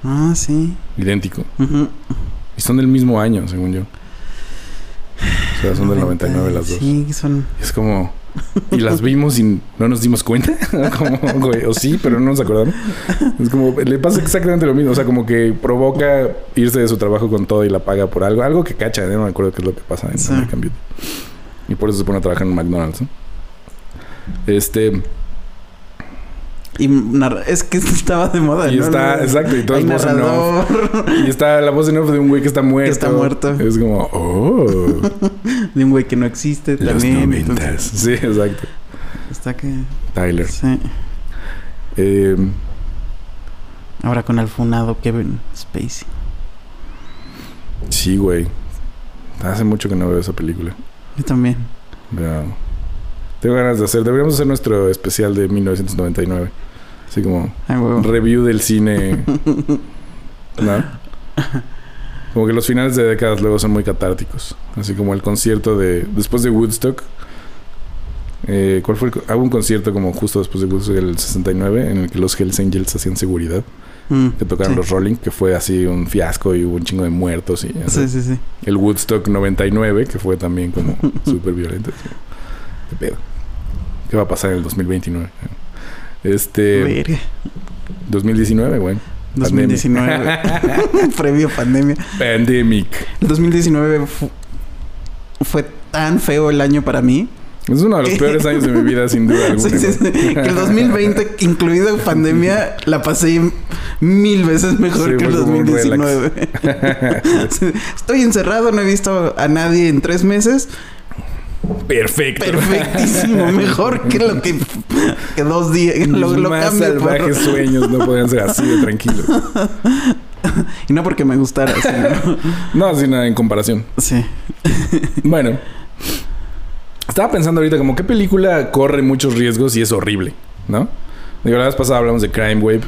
Ah, sí. Idéntico. Y son del mismo año, según yo. O sea, son del 99 las dos. Sí, son. Es como... Y las vimos y no nos dimos cuenta. como, güey, o sí, pero no nos acordamos. Es como... Le pasa exactamente lo mismo. O sea, como que provoca irse de su trabajo con todo y la paga por algo. Algo que cacha. ¿eh? No me acuerdo qué es lo que pasa en Sí. American Beauty. Y por eso se pone a trabajar en McDonald's, ¿no? Este... Y es que estaba de moda, Y ¿no? está... Exacto. Y todo Hay es voz en off. Y está la voz en off de un güey que está muerto. está muerto. Es como... Oh... de un güey que no existe Los también. entonces, Sí, exacto. Está que. Tyler. Sí. Eh, Ahora con el funado Kevin Spacey. sí, güey. Hace mucho que no veo esa película. Yo también. Tengo ganas de hacer. Deberíamos hacer nuestro especial de 1999. Así como Ay, review del cine. ¿No? Como que los finales de décadas luego son muy catárticos. Así como el concierto de. Después de Woodstock. Eh, ¿Cuál fue el.? Hubo un concierto como justo después de Woodstock del 69 en el que los Hells Angels hacían seguridad. Mm, Que tocaron sí. los Rolling, que fue así un fiasco y hubo un chingo de muertos. Y. Sí, sí, sí. El Woodstock 99, que fue también como súper violento. ¿Qué pedo? ¿Qué va a pasar en el 2029? Este. Verga. 2019, güey. 2019. Previo pandemia. Pandemic. El 2019 fu- fue tan feo el año para mí. Es uno de los peores años de mi vida, sin duda alguna. Sí, sí, sí. güey. Que el 2020, incluido pandemia, la pasé mil veces mejor que el fue como un 2019. Sí, Estoy encerrado, no he visto a nadie en tres meses. Perfecto. Perfectísimo, mejor que lo que, que dos días. Lo, lo más por- salvajes sueños no podrían ser así de tranquilos. Y no porque me gustara, sino- No, sin nada en comparación. Sí. Bueno. Estaba pensando ahorita como qué película corre muchos riesgos y es horrible, ¿no? Digo, la vez pasada hablamos de Crime Wave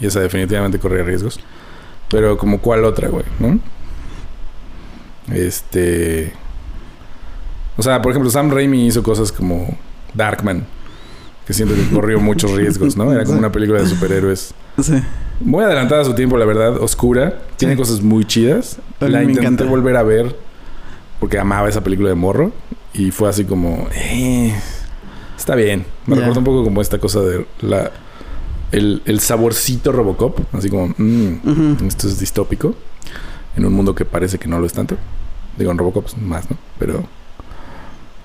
y esa definitivamente corría riesgos. Pero como cuál otra, güey, ¿no? Este... O sea, por ejemplo, Sam Raimi hizo cosas como Darkman, que siento que corrió muchos riesgos, ¿no? Era como una película de superhéroes Sí. muy adelantada a su tiempo, la verdad, oscura. Tiene Sí. cosas muy chidas. La me intenté encanta. volver a ver porque amaba esa película de morro y fue así como, eh, está bien. Me recuerda un poco como esta cosa de la el, el saborcito Robocop, así como, mm, esto es distópico en un mundo que parece que no lo es tanto. Digo, en Robocop más, ¿no? Pero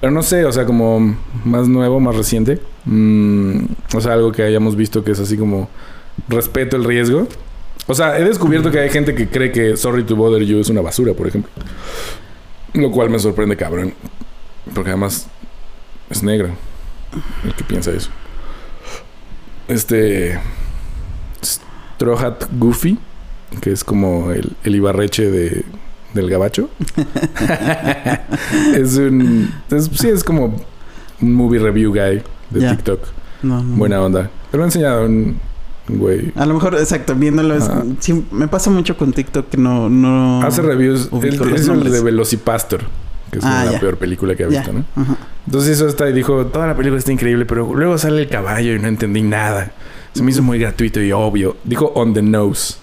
pero no sé, o sea, como más nuevo, más reciente. Mm, o sea, algo que hayamos visto que es así como respeto el riesgo. O sea, he descubierto que hay gente que cree que Sorry to Bother You es una basura, por ejemplo. Lo cual me sorprende, cabrón. Porque además es negro el que piensa eso. Este. Straw Hat Goofy, que es como el, el Ibarreche de, del gabacho. es un. es- sí, es como un movie review guy de. TikTok. No, no. Buena onda. Te lo ha enseñado un, güey. A lo mejor, exacto, viéndolo es... Sí, me pasa mucho con TikTok que no... no Hace reviews. Él es el de Velocipastor, que es Ah, la ya. peor película que ha Ya. visto, ¿no? Ajá. Entonces hizo esta y dijo, toda la película está increíble, pero luego sale el caballo y no entendí nada. Se me hizo muy gratuito y obvio. Dijo on the nose.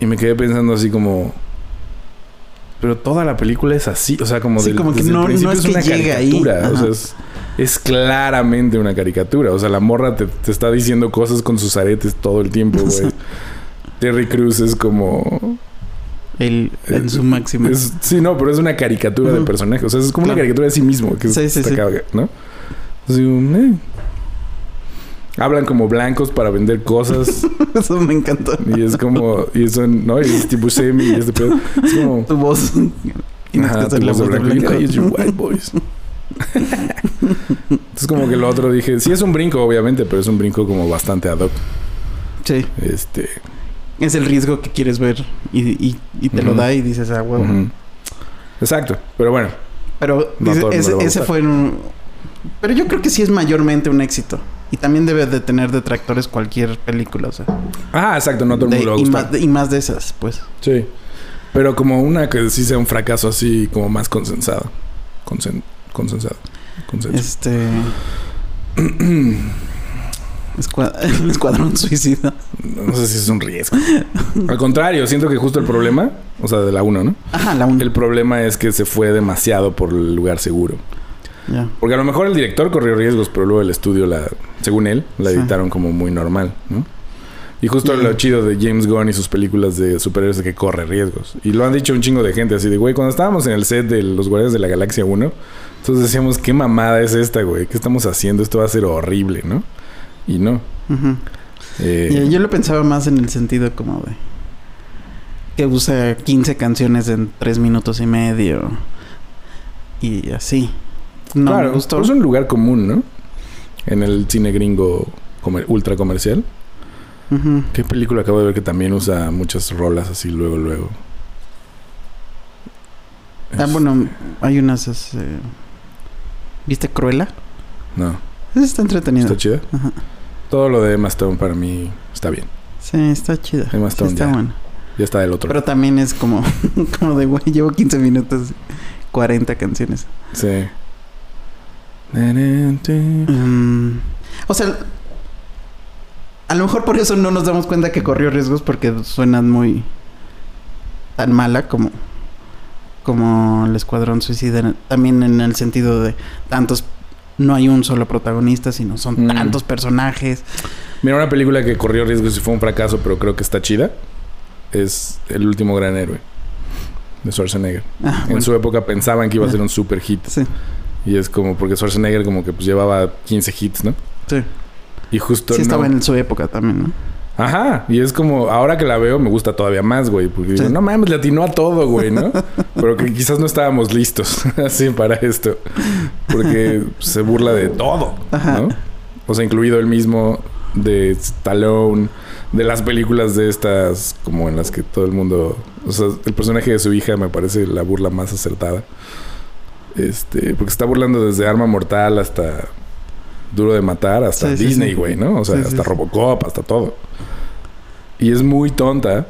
Y me quedé pensando así como... Pero toda la película es así. O sea, como Sí, del- como que no- no es que una ahí. caricatura. O sea, es, es claramente una caricatura. O sea, la morra te, te está diciendo cosas con sus aretes todo el tiempo, güey. Terry Crews es como... El, en su máxima. Es- sí, no, pero es una caricatura de Ujú. personaje. O sea, es como una caricatura de sí mismo. Que Sí, sí, está sí. ¿no? Digo, eh. Hablan como blancos para vender cosas. Eso me encantó. y es como... Y son... ¿No? Y es tipo semi y este pedo. Es como... Tu voz. Tienes Ajá, tu voz de blanco. blanco. You guys, you white boys. Entonces como que lo otro dije... Sí es un brinco, obviamente. Pero es un brinco como bastante ad hoc. Sí. Este... Es el riesgo que quieres ver y, y, y te lo da y dices, ah, huevo. Exacto. Pero bueno. Pero No dice- ese, ese fue un... Pero yo creo que sí es mayormente un éxito. Y también debe de tener detractores cualquier película, o sea. Ah, exacto. No todo el mundo le va a y, más, de- y más de esas, pues. Sí. Pero como una que sí sea un fracaso así como más consensado. Consen consensado. Consenso. Este... El Escuadrón Suicida. No sé si es un riesgo. Al contrario, siento que justo el problema, o sea, de la 1, ¿no? Ajá, la 1. El problema es que se fue demasiado por el lugar seguro. Ya. Porque a lo mejor el director corrió riesgos, pero luego el estudio, la, según él, la Sí. editaron como muy normal, ¿no? Y justo lo chido de James Gunn y sus películas de superhéroes es que corre riesgos. Y lo han dicho un chingo de gente así de, güey, cuando estábamos en el set de Los Guardianes de la Galaxia 1, entonces decíamos, ¿qué mamada es esta, güey? ¿Qué estamos haciendo? Esto va a ser horrible, ¿no? Y no. Eh, yo lo pensaba más en el sentido como de... Que usa 15 canciones en 3 minutos y medio. Y así. No claro, me gustó. pero es un lugar común, ¿no? En el cine gringo comer- ultra comercial. ¿Qué película acabo de ver que también usa muchas rolas así luego, luego? Ah, Es- bueno, hay unas... este, ¿Viste Cruella? No. Está entretenida. ¿Está chida? Ajá. Todo lo de Emma Stone para mí está bien. Sí, está chida. Emma Sí, Stone está ya. buena. Ya está del otro. Pero también es como... como de, güey, llevo 15 minutos, 40 canciones. Sí. O sea... A lo mejor por eso no nos damos cuenta que corrió riesgos porque suenan muy... Tan mala como... Como el Escuadrón Suicida. También en el sentido de tantos... No hay un solo protagonista, sino son Mm. tantos personajes. Mira, una película que corrió riesgos y fue un fracaso, pero creo que está chida. Es El último gran héroe. De Schwarzenegger. Ah, En bueno, su época pensaban que iba a ser un super hit. Sí, Y es como porque Schwarzenegger como que pues llevaba 15 hits, ¿no? sí. Y justo Sí no. estaba en su época también, ¿no? Ajá. Y es como, ahora que la veo, me gusta todavía más, güey. Porque digo, no mames, le atinó a todo, güey, ¿no? Pero que quizás no estábamos listos así para esto. Porque se burla de todo, Ajá. ¿no? O sea, incluido el mismo de Stallone, de las películas de estas, como en las que todo el mundo. O sea, el personaje de su hija me parece la burla más acertada. Este, porque está burlando desde Arma Mortal hasta Duro de Matar, hasta Sí, Disney, sí. güey, ¿no? O sea, hasta. Robocop, hasta todo. Y es muy tonta,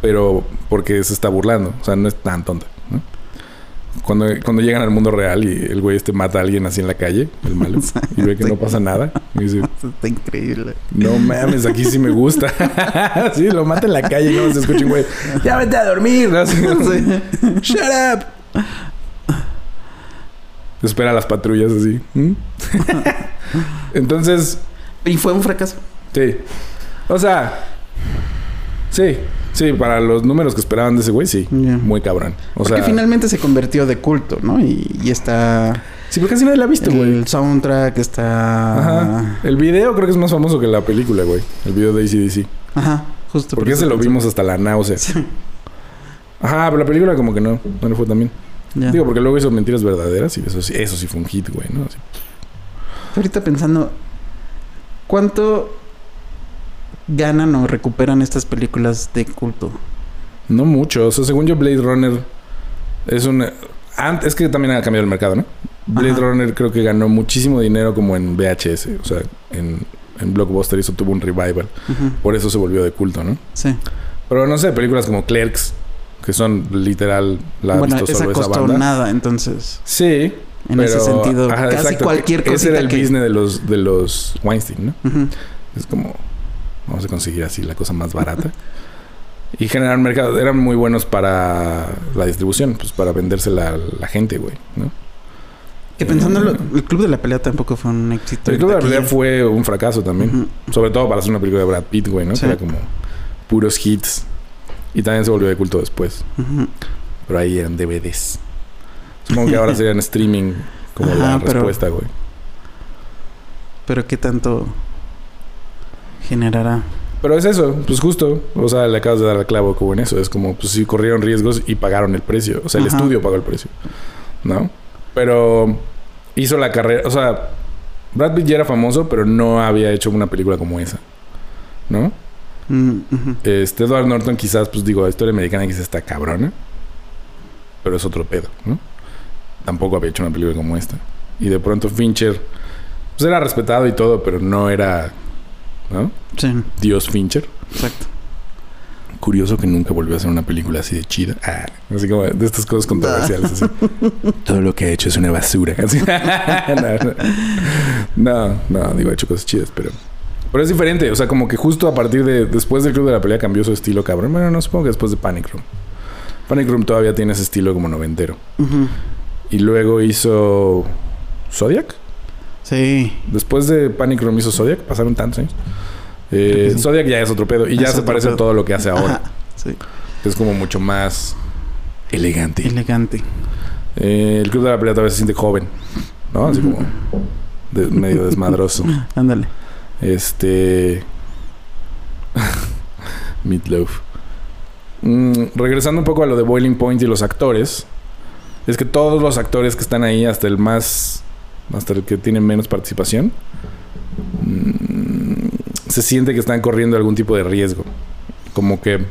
pero porque se está burlando. O sea, no es tan tonta, ¿no? Cuando, cuando llegan al mundo real y el güey este mata a alguien así en la calle, el malo, y ve que no pasa nada, y dice, Está increíble. no mames, aquí sí me gusta. sí, lo mata en la calle y no se escucha un güey, ya vete a dormir. Sí. Shut up. Espera a las patrullas así. ¿Mm? Entonces, Y fue un fracaso. sí. O sea, sí, sí, para los números que esperaban de ese güey, sí. Muy cabrón. O Porque sea, finalmente se convirtió de culto, ¿no? Y, y está sí, porque casi nadie la ha visto, güey. el soundtrack, está... Ajá. El video creo que es más famoso que la película, güey. El video de ACDC. Ajá, justo. Porque por ese lo vimos hasta la náusea. Sí. Ajá, pero la película como que no. No le fue tan bien. Ya. Digo, porque luego hizo mentiras verdaderas y eso sí, eso sí fue un hit, güey, ¿no? Así. Ahorita pensando... ¿Cuánto ganan o recuperan estas películas de culto? No mucho. O sea, según yo, Blade Runner es una. ant- Es que también ha cambiado el mercado, ¿no? Blade Ajá. Runner creo que ganó muchísimo dinero como en VHS. O sea, en, en Blockbuster eso tuvo un revival. Por eso se volvió de culto, ¿no? Sí. Pero no sé, películas como Clerks, que son literal la bueno, visto esa costó banda. nada, entonces... Sí. En pero- ese sentido, ajá, casi exacto, cualquier cosa Ese era el que... business de los, de los Weinstein, ¿no? Es como, vamos a conseguir así la cosa más barata. y generar mercado. Eran muy buenos para la distribución, pues para vendérsela a la gente, güey, ¿no? Que pensando, el Club de la Pelea tampoco fue un éxito. El Club de la. Pelea fue un fracaso también. Sobre todo para hacer una película de Brad Pitt, güey, ¿no? Sí. Que era como puros hits. Y también se volvió de culto después. Pero ahí eran DVDs. Supongo que ahora serían streaming como la Ajá, respuesta, güey. Pero qué tanto generará. Pero es eso, pues justo. O sea, le acabas de dar el clavo como en eso. Es como, pues sí, corrieron riesgos y pagaron el precio. O sea, el Ajá. estudio pagó el precio. ¿No? Pero hizo la carrera. O sea, Brad Pitt ya era famoso, pero no había hecho una película como esa. ¿No? Mm. Este Edward Norton, quizás, pues digo, la historia americana quizás está cabrona. Pero es otro pedo, ¿no? Tampoco había hecho una película como esta. Y de pronto Fincher, pues era respetado y todo, pero no era, ¿no? Sí, Dios Fincher. exacto. Curioso que nunca volvió a hacer una película así de chida. Ah, así como de estas cosas controversiales. Así. Todo lo que ha hecho es una basura. Así. no, no, no, digo, ha hecho cosas chidas, pero... Pero es diferente. O sea, como que justo a partir de... Después del Club de la Pelea cambió su estilo, cabrón. Bueno, no supongo que después de Panic Room. Panic Room todavía tiene ese estilo como noventero. Y luego hizo... ¿Zodiac? Sí, Después de Panic Room hizo Zodiac. Pasaron tantos años. Eh, sí. Zodiac ya es otro pedo. Y ya se parece a todo lo que hace ahora. Ajá, sí. Es como mucho más elegante. elegante. Eh, el Club de la Pelea todavía se siente joven, ¿no? Así como de- medio desmadroso. Ándale. Este. Meatloaf. Mm, regresando un poco a lo de Boiling Point y los actores. Es que todos los actores que están ahí, hasta el más. Hasta el que tiene menos participación. mm, se siente que están corriendo algún tipo de riesgo. Como que.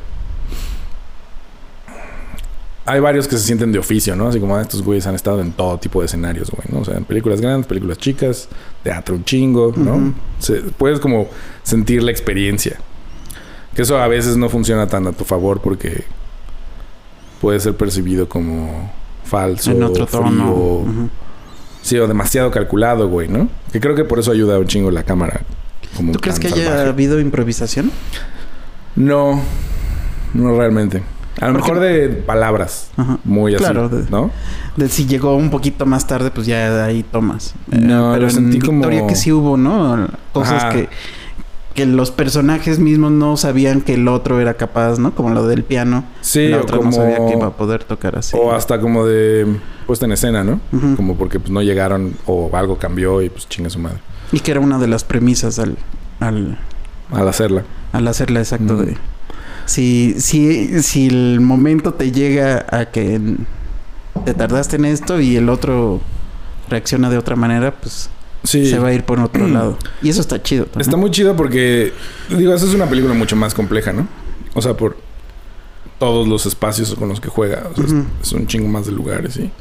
Hay varios que se sienten de oficio, ¿no? Así como ah, estos güeyes han estado en todo tipo de escenarios, güey, ¿no? O sea, en películas grandes, películas chicas, teatro un chingo, ¿no? Se- puedes como sentir la experiencia. Que eso a veces no funciona tan a tu favor porque puede ser percibido como falso, en otro tono. frío, Ujú. sí, o demasiado calculado, güey, ¿no? Que creo que por eso ayuda un chingo la cámara. Como ¿Tú crees que haya habido improvisación? No, no realmente. A lo Porque- mejor de palabras, Ajá. muy así, Claro, de- ¿no? De si llegó un poquito más tarde, pues ya de ahí tomas. Eh, No, pero lo en sentí como- Victoria que sí hubo, ¿no? Cosas Ajá. que, que los personajes mismos no sabían que el otro era capaz, ¿no? Como lo del piano. Sí, la o otra como... no sabía que iba a poder tocar así. O hasta como de puesta en escena, ¿no? Como porque pues, no llegaron o algo cambió y pues chinga su madre. Y que era una de las premisas al, al, Al hacerla. al hacerla exacto Mm. de... Si, si, si el momento te llega a que te tardaste en esto y el otro reacciona de otra manera, pues Sí. se va a ir por otro lado. Y eso está chido. también. Está muy chido porque, digo, esa es una película mucho más compleja, ¿no? O sea, por todos los espacios con los que juega. O sea, es- un chingo más de lugares, y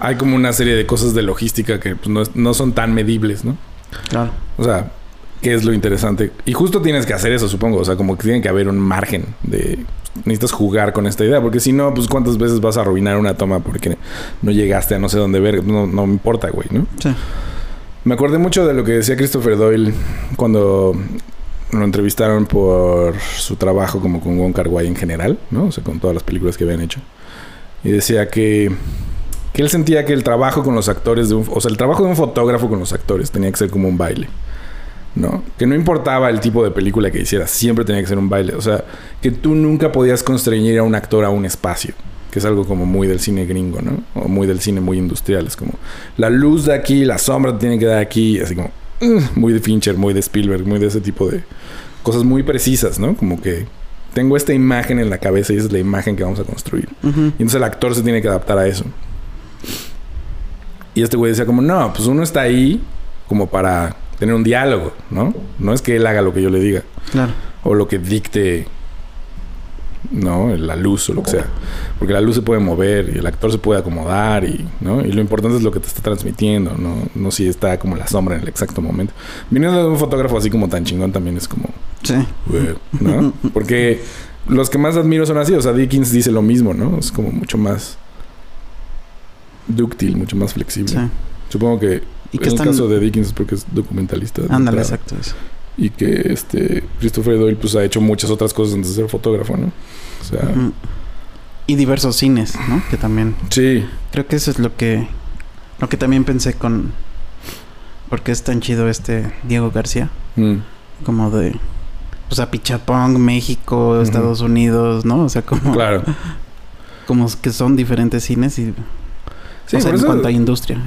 Hay como una serie de cosas de logística que pues, no, es- no son tan medibles, ¿no? Claro. O sea, ¿qué es lo interesante? Y justo tienes que hacer eso, supongo. O sea, como que tiene que haber un margen de... Necesitas jugar con esta idea. Porque si no, pues cuántas veces vas a arruinar una toma porque no llegaste a no sé dónde ver. No, no me importa, güey, ¿no? Sí. Me acordé mucho de lo que decía Christopher Doyle cuando lo entrevistaron por su trabajo como con Wong Kar Wai en general, ¿no? O sea, con todas las películas que habían hecho. Y decía que, que él sentía que el trabajo con los actores, de un, o sea, el trabajo de un fotógrafo con los actores tenía que ser como un baile, ¿no? Que no importaba el tipo de película que hicieras, siempre tenía que ser un baile. O sea, que tú nunca podías constreñir a un actor a un espacio. Que es algo como muy del cine gringo, ¿no? O muy del cine muy industrial. Es como la luz de aquí, la sombra te tiene que dar aquí. Así como uh, muy de Fincher, muy de Spielberg, muy de ese tipo de cosas muy precisas, ¿no? Como que tengo esta imagen en la cabeza y esa es la imagen que vamos a construir. Y entonces el actor se tiene que adaptar a eso. Y este güey decía como, no, pues uno está ahí como para tener un diálogo, ¿no? No es que él haga lo que yo le diga Claro. o lo que dicte, ¿no? La luz o lo que sea. Porque la luz se puede mover y el actor se puede acomodar y, ¿no? Y lo importante es lo que te está transmitiendo, no, no si está como la sombra en el exacto momento. Viniendo de un fotógrafo así como tan chingón también es como, Sí. ¿no? Porque los que más admiro son así, o sea, Dickens dice lo mismo, ¿no? Es como mucho más dúctil, mucho más flexible. Sí. Supongo que Y en el caso de Dickens porque es documentalista. Ándale, exacto. Eso. Y que este Christopher Doyle pues ha hecho muchas otras cosas antes de ser fotógrafo, ¿no? O sea. Y diversos cines, ¿no? Que también... sí, Creo que eso es lo que... Lo que también pensé con... Porque es tan chido este Diego García. mm, Como de... Pues a Pichapong, México. Estados Unidos, ¿no? O sea, como... claro. Como que son diferentes cines y... Sí, o sea, en cuanto a industria.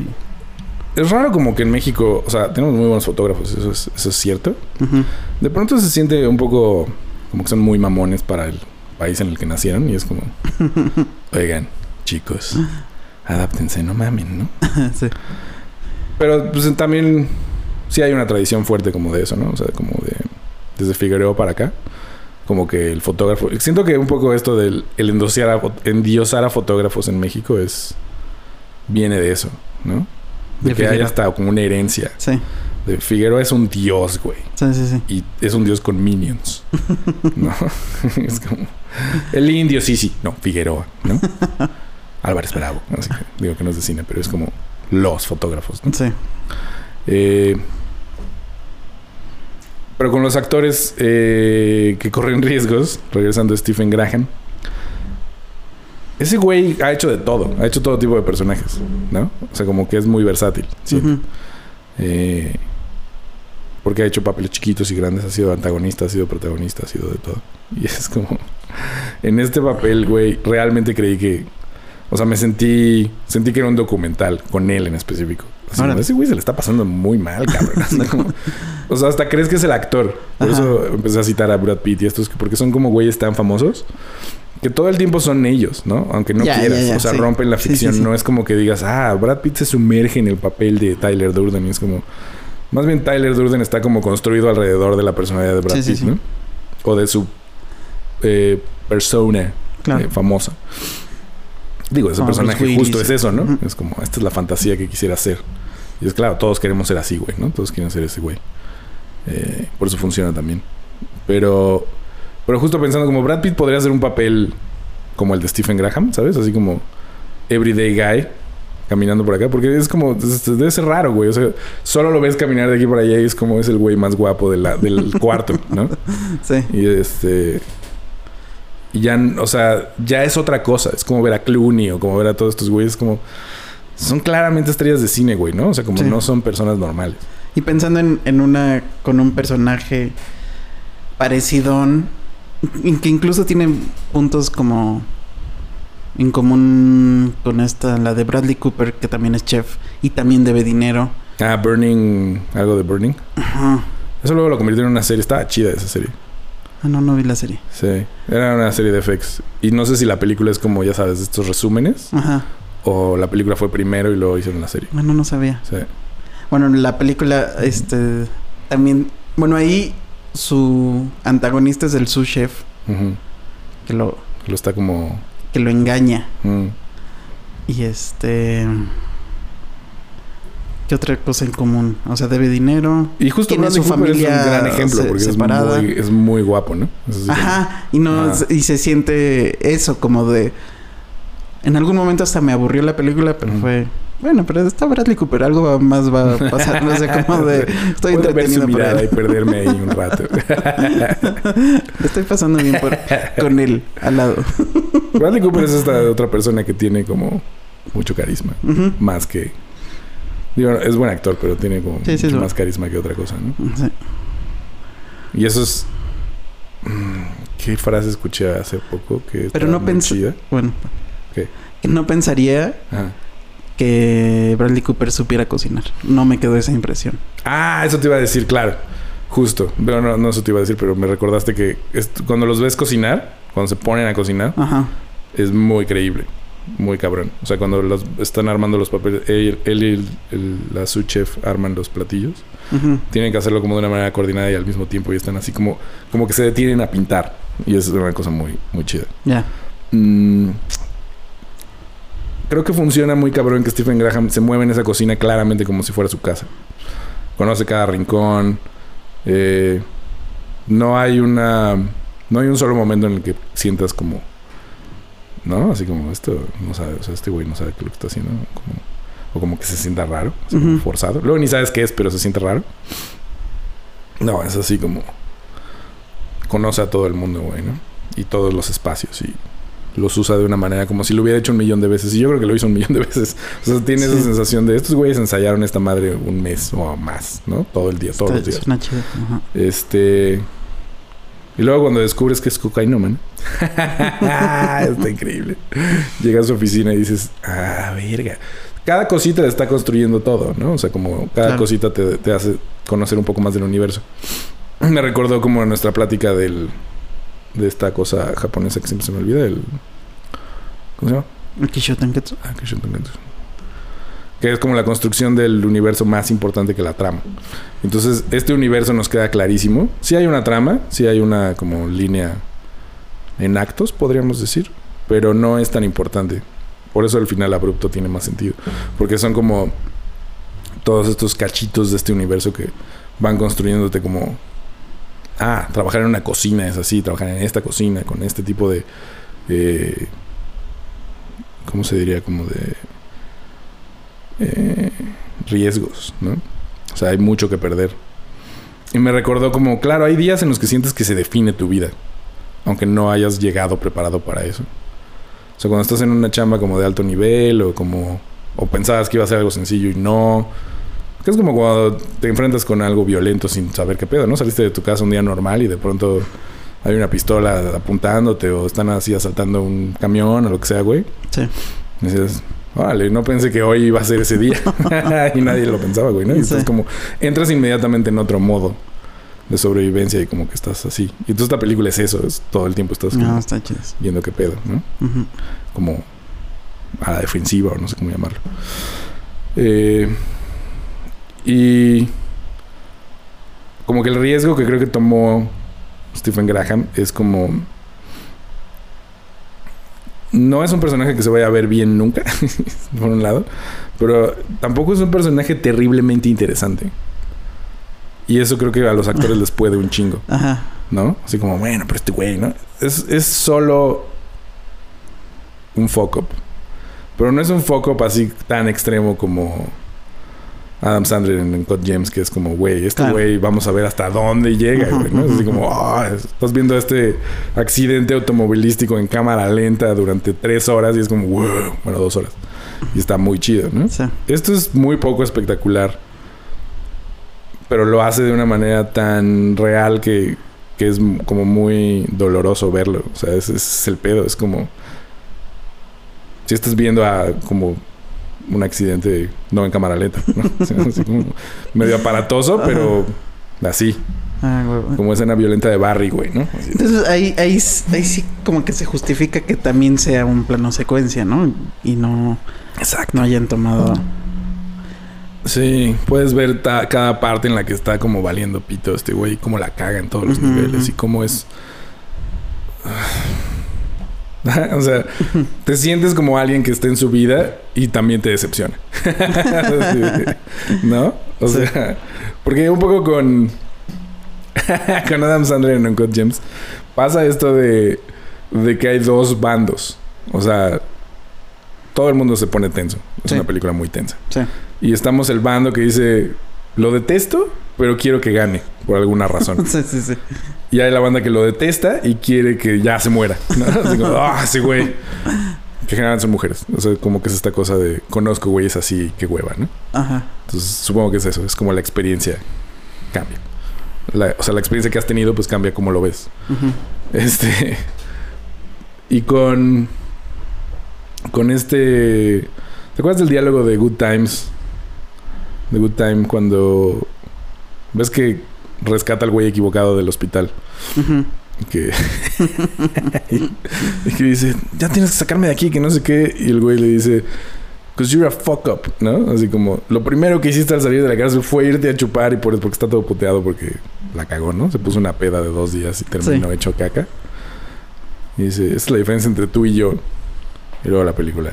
Es raro como que en México, o sea, tenemos muy buenos fotógrafos, eso es, eso es cierto. De pronto se siente un poco como que son muy mamones para el país en el que nacieron y es como, oigan, chicos, adáptense, no mamen, ¿no? sí. Pero pues también sí hay una tradición fuerte como de eso, ¿no? O sea, como de desde Figueroa para acá, como que el fotógrafo, siento que un poco esto del el endosear a endiosar a fotógrafos en México es viene de eso, ¿no? De, De que haya Figueroa. hasta como una herencia. Sí. De Figueroa es un dios, güey. Sí, sí, sí. Y es un dios con minions. ¿No? es como. El indio, sí, sí. No, Figueroa, ¿no? Álvarez Bravo. Así que digo que no es de cine, pero es como los fotógrafos, ¿no? Sí. Eh, pero con los actores eh, que corren riesgos, regresando a Stephen Graham. Ese güey ha hecho de todo, ha hecho todo tipo de personajes, ¿no? O sea, como que es muy versátil. Ujú. Eh, porque ha hecho papeles chiquitos y grandes, ha sido antagonista, ha sido protagonista, ha sido de todo. Y es como, en este papel, güey, realmente creí que, o sea, me sentí, sentí que era un documental con él en específico. Así Órale. ese güey se le está pasando muy mal, cabrón. Como- o sea, hasta crees que es el actor. Por Ajá. eso empecé a citar a Brad Pitt y estos, que- porque son como güeyes tan famosos que todo el tiempo son ellos, ¿no? Aunque no quieras. o sea, sí. rompen la sí, ficción. sí. No es como que digas, ah, Brad Pitt se sumerge en el papel de Tyler Durden. Y es como, más bien Tyler Durden está como construido alrededor de la personalidad de Brad Pitt. O de su eh, persona Claro. eh, famosa. Digo, ese personaje justo Willis. es eso, ¿no? Es como, esta es la fantasía que quisiera hacer. Y es claro, todos queremos ser así, güey, ¿no? Todos quieren ser ese güey. Eh, por eso funciona también. Pero, pero justo pensando como Brad Pitt podría hacer un papel como el de Stephen Graham, ¿sabes? Así como everyday guy caminando por acá, porque es como debe ser raro, güey. O sea, solo lo ves caminar de aquí para allá y es como es el güey más guapo de la- del cuarto, ¿no? Sí. Y este. Y ya, o sea, ya es otra cosa. Es como ver a Clooney o como ver a todos estos güeyes. Como. Son claramente estrellas de cine, güey, ¿no? O sea, como Sí. no son personas normales. Y pensando en, en una con un personaje parecido, que incluso tiene puntos como en común con esta, la de Bradley Cooper, que también es chef y también debe dinero. Ah, Burning. Algo de Burning. Ajá. Eso luego lo convirtieron en una serie. Estaba chida esa serie. Ah, no, no vi la serie. Sí. Era una serie de FX. Y no sé si la película es como, ya sabes, estos resúmenes. Ajá. O la película fue primero y luego hicieron la serie. Bueno, no sabía. Sí. Bueno, la película, este, también, bueno, ahí su antagonista es el sous chef, que lo, Lo está como. que lo engaña. mm. Y este... ¿Qué otra cosa en común? O sea, debe dinero. Y justo Bradley su Cooper familia es un gran ejemplo se- porque separada. Es, muy, es muy guapo, ¿no? Ajá. Y no y se siente eso como de... En algún momento hasta me aburrió la película, pero fue... Bueno, pero está Bradley Cooper, algo más va a pasar, no sé, como de... Estoy Puedo ver su mirada y perderme ahí un rato. Estoy pasando bien por- con él al lado. Bradley Cooper es esta otra persona que tiene como mucho carisma. Más que... Digo, es buen actor, pero tiene como Sí, sí, mucho más carisma que otra cosa, ¿no? Sí. Y eso es... mm, ¿Qué frase escuché hace poco que Pero no pensé-? Bueno. ¿Qué? Que No pensaría Ajá. Que Bradley Cooper supiera cocinar. No me quedó esa impresión. Ah, eso te iba a decir, claro. Justo. Pero no, no eso te iba a decir, pero me recordaste que es- cuando los ves cocinar, cuando se ponen a cocinar, Ajá. es muy creíble. Muy cabrón. O sea, cuando los están armando los papeles, él, él y el, el- la su chef arman los platillos, tienen que hacerlo como de una manera coordinada y al mismo tiempo y están así como, como que se detienen a pintar. Y es una cosa muy, muy chida. Ya. Mm, creo que funciona muy cabrón que Stephen Graham se mueve en esa cocina claramente como si fuera su casa. Conoce cada rincón. eh, no hay una. No hay un solo momento en el que sientas como. ¿No? Así como esto no sabe. O sea, este güey no sabe qué es lo que está haciendo. Como, o como que se sienta raro. así como Ujú. forzado. Luego ni sabes qué es, pero se siente raro. No, es así como. Conoce a todo el mundo, güey, ¿no? Y todos los espacios. Y los usa de una manera como si lo hubiera hecho un millón de veces. Y yo creo que lo hizo un millón de veces. O sea, tiene esa sensación de estos güeyes ensayaron esta madre un mes o más, ¿no? Todo el día, todos los días. suena chido. Ajá. Este. Y luego cuando descubres que es cocainómano. Está increíble. Llegas a su oficina y dices, ah, verga. cada cosita está construyendo todo, ¿no? O sea, como cada Claro. cosita te, te hace conocer un poco más del universo. Me recordó como nuestra plática del de esta cosa japonesa que siempre se me olvida, el ¿cómo se llama? El Kishotenketsu. Ah, que Shotonketsu. Que es como la construcción del universo más importante que la trama. Entonces, este universo nos queda clarísimo. Sí hay una trama, sí hay una como línea en actos, podríamos decir, pero no es tan importante. Por eso el final abrupto tiene más sentido. Porque son como todos estos cachitos de este universo que van construyéndote como... Ah, trabajar en una cocina es así, trabajar en esta cocina con este tipo de... eh, ¿Cómo se diría? Como de... eh, riesgos, ¿no? O sea, hay mucho que perder. Y me recordó como, claro, hay días en los que sientes que se define tu vida, aunque no hayas llegado preparado para eso. O sea, cuando estás en una chamba como de alto nivel o como o pensabas que iba a ser algo sencillo y no. Que es como cuando te enfrentas con algo violento sin saber qué pedo, ¿no? Saliste de tu casa un día normal y de pronto hay una pistola apuntándote o están así asaltando un camión o lo que sea, güey. Sí. Y dices, vale, no pensé que hoy iba a ser ese día. y nadie lo pensaba, güey, ¿no? Y Sí. entonces como entras inmediatamente en otro modo de sobrevivencia y como que estás así. Y entonces esta película es eso, es todo el tiempo estás como No, está chido. viendo qué pedo, ¿no? Como a la defensiva o no sé cómo llamarlo. Eh, y como que el riesgo que creo que tomó Stephen Graham es como... No es un personaje que se vaya a ver bien nunca, por un lado, pero tampoco es un personaje terriblemente interesante. Y eso creo que a los actores les puede un chingo. Ajá. ¿no? Así como, bueno, pero este güey, ¿no? Es, es solo un fuck up. Pero no es un up así tan extremo como Adam Sandler en Uncut Gems, que es como, güey, este Claro. güey, vamos a ver hasta dónde llega, Ujú, güey, ¿no? Es ujú, así como, ah, estás viendo este accidente automovilístico en cámara lenta durante tres horas y es como, wow, bueno, dos horas. Y está muy chido, ¿no? Sí. Esto es muy poco espectacular. Pero lo hace de una manera tan real que, que es como muy doloroso verlo. O sea, ese es el pedo. Es como. Si estás viendo a como un accidente no en cámara lenta, ¿no? O sea, así como medio aparatoso, pero así. Ah, güey. Como escena violenta de Barry, güey, ¿no? Así. Entonces ahí, ahí, ahí sí como que se justifica que también sea un plano secuencia, ¿no? Y no, Exacto. no hayan tomado... Sí, puedes ver ta- cada parte en la que está como valiendo pito este güey, cómo la caga en todos los niveles y cómo es. o sea, te sientes como alguien que está en su vida y también te decepciona. Sí. ¿No? O Sí. sea, porque un poco con. con Adam Sandler en Uncut Gems pasa esto de, de que hay dos bandos. O sea, todo el mundo se pone tenso. Es Sí. una película muy tensa. Sí. Y estamos el bando que dice, lo detesto, pero quiero que gane, por alguna razón. Sí, sí, sí. y hay la banda que lo detesta y quiere que ya se muera. ¿no? Así como, ah, sí, güey. Que generalmente son mujeres. O sea, como que es esta cosa de, conozco güeyes así, qué hueva, ¿no? Ajá. Entonces, supongo que es eso. Es como la experiencia cambia. La- o sea, la experiencia que has tenido, pues cambia como lo ves. Ujú. Este. Y con. Con este. ¿Te acuerdas del diálogo de Good Times? De Good Time cuando. Ves que rescata al güey equivocado del hospital. Que. y que dice: Ya tienes que sacarme de aquí, que no sé qué. Y el güey le dice: Because you're a fuck up, ¿no? Así como, lo primero que hiciste al salir de la cárcel fue irte a chupar y por porque está todo puteado porque la cagó, ¿no? Se puso una peda de dos días y terminó Sí. hecho caca. Y dice, esa es la diferencia entre tú y yo. Y luego la película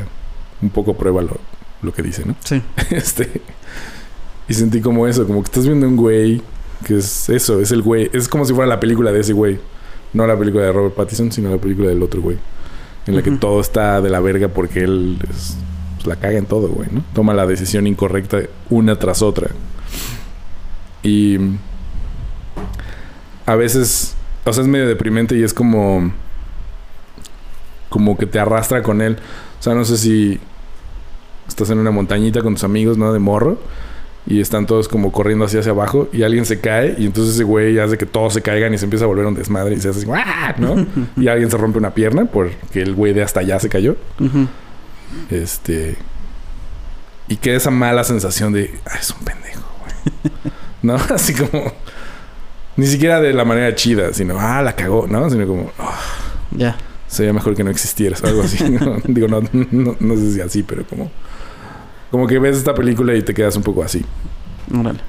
un poco prueba lo, lo que dice, ¿no? Sí. Este. Y sentí como eso, como que estás viendo un güey que es eso, es el güey. Es como si fuera la película de ese güey. No la película de Robert Pattinson, sino la película del otro güey. En la que todo está de la verga porque él es- pues, la caga en todo, güey, ¿no? Toma la decisión incorrecta una tras otra. Y a veces, o sea, es medio deprimente y es como como que te arrastra con él. O sea, no sé si estás en una montañita con tus amigos, ¿no? De morro. Y están todos como corriendo hacia hacia abajo y alguien se cae y entonces ese güey hace que todos se caigan y se empieza a volver un desmadre y se hace así, ¡ah! ¿no? y alguien se rompe una pierna porque el güey de hasta allá se cayó. Este. Y queda esa mala sensación de, ah, es un pendejo, güey. ¿No? Así como, ni siquiera de la manera chida, sino, ah, la cagó, ¿no? Sino como, "Ah, Ya. sería mejor que no existieras, algo así. ¿no? Digo, no, no, no sé si así, pero como, como que ves esta película y te quedas un poco así. Órale.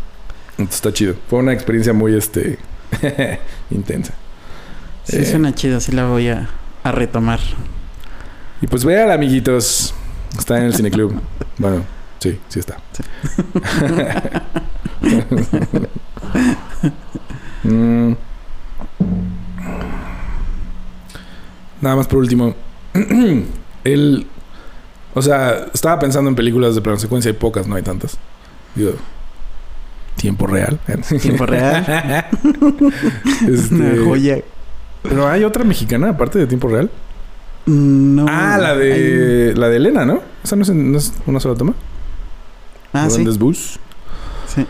Entonces está chido. Fue una experiencia muy, este, intensa. Sí, Eh. suena chido. Sí la voy a, a retomar. Y pues vean, amiguitos. Está en el cineclub. bueno, sí, sí está. Mm. Nada más por último. El. O sea, estaba pensando en películas de plano secuencia. Hay pocas, no hay tantas. Digo. Tiempo real. Tiempo real. Este, Una joya. Pero hay otra mexicana aparte de tiempo real. No. Ah, la hay- de. La de Elena, ¿no? ¿Esa no es, no es una sola toma? Ah, sí. Grandes Bus. Sí.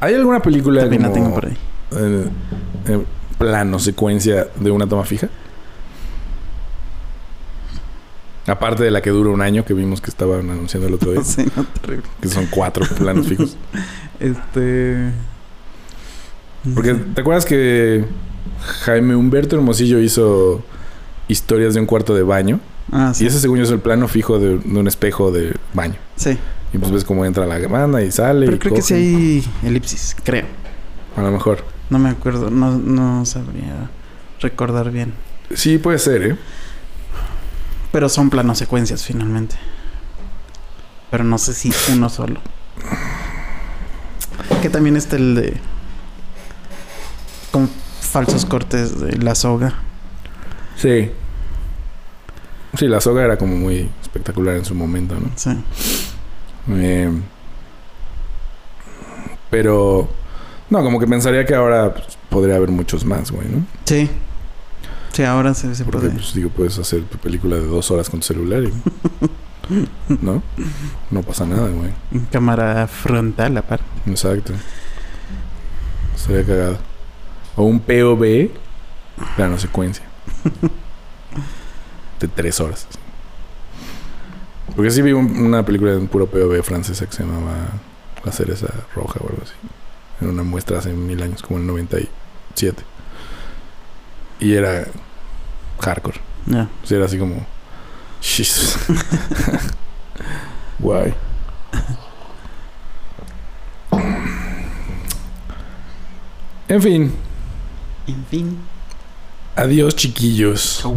¿Hay alguna película También la como, tengo por ahí. eh, eh, plano, secuencia de una toma fija? Aparte de la que dura un año que vimos que estaban anunciando el otro día. Sí, no, terrible. que son cuatro planos fijos. Este. Porque ¿te acuerdas que Jaime Humberto Hermosillo hizo historias de un cuarto de baño? Ah, sí. Y ese según yo es el plano fijo de, de un espejo de baño. Sí. Y pues ves cómo entra la banda y sale. Pero y creo que sí hay elipsis, creo. A lo mejor. No me acuerdo, no, no sabría recordar bien. Sí, puede ser, ¿eh? Pero son planos secuencias finalmente. Pero no sé si uno solo. Que también está el de. Con falsos cortes de la soga. Sí. Sí, la soga era como muy espectacular en su momento, ¿no? Sí. Eh, pero... No, como que pensaría que ahora pues, podría haber muchos más, güey, ¿no? Sí. Sí, ahora se, se Porque, puede. pues, digo, puedes hacer tu película de dos horas con tu celular y... ¿No? No pasa nada, güey. Cámara frontal, aparte. Exacto. Estaría cagado. O un POV, plano secuencia. De tres horas. Porque sí vi un- una película de un puro POV francesa que se llamaba La cereza roja o algo así. En una muestra hace mil años, como en el 97. Y era hardcore. Ya. O sea, era así como... Jesus. Guay. En fin. En fin. Adiós, chiquillos. Chau.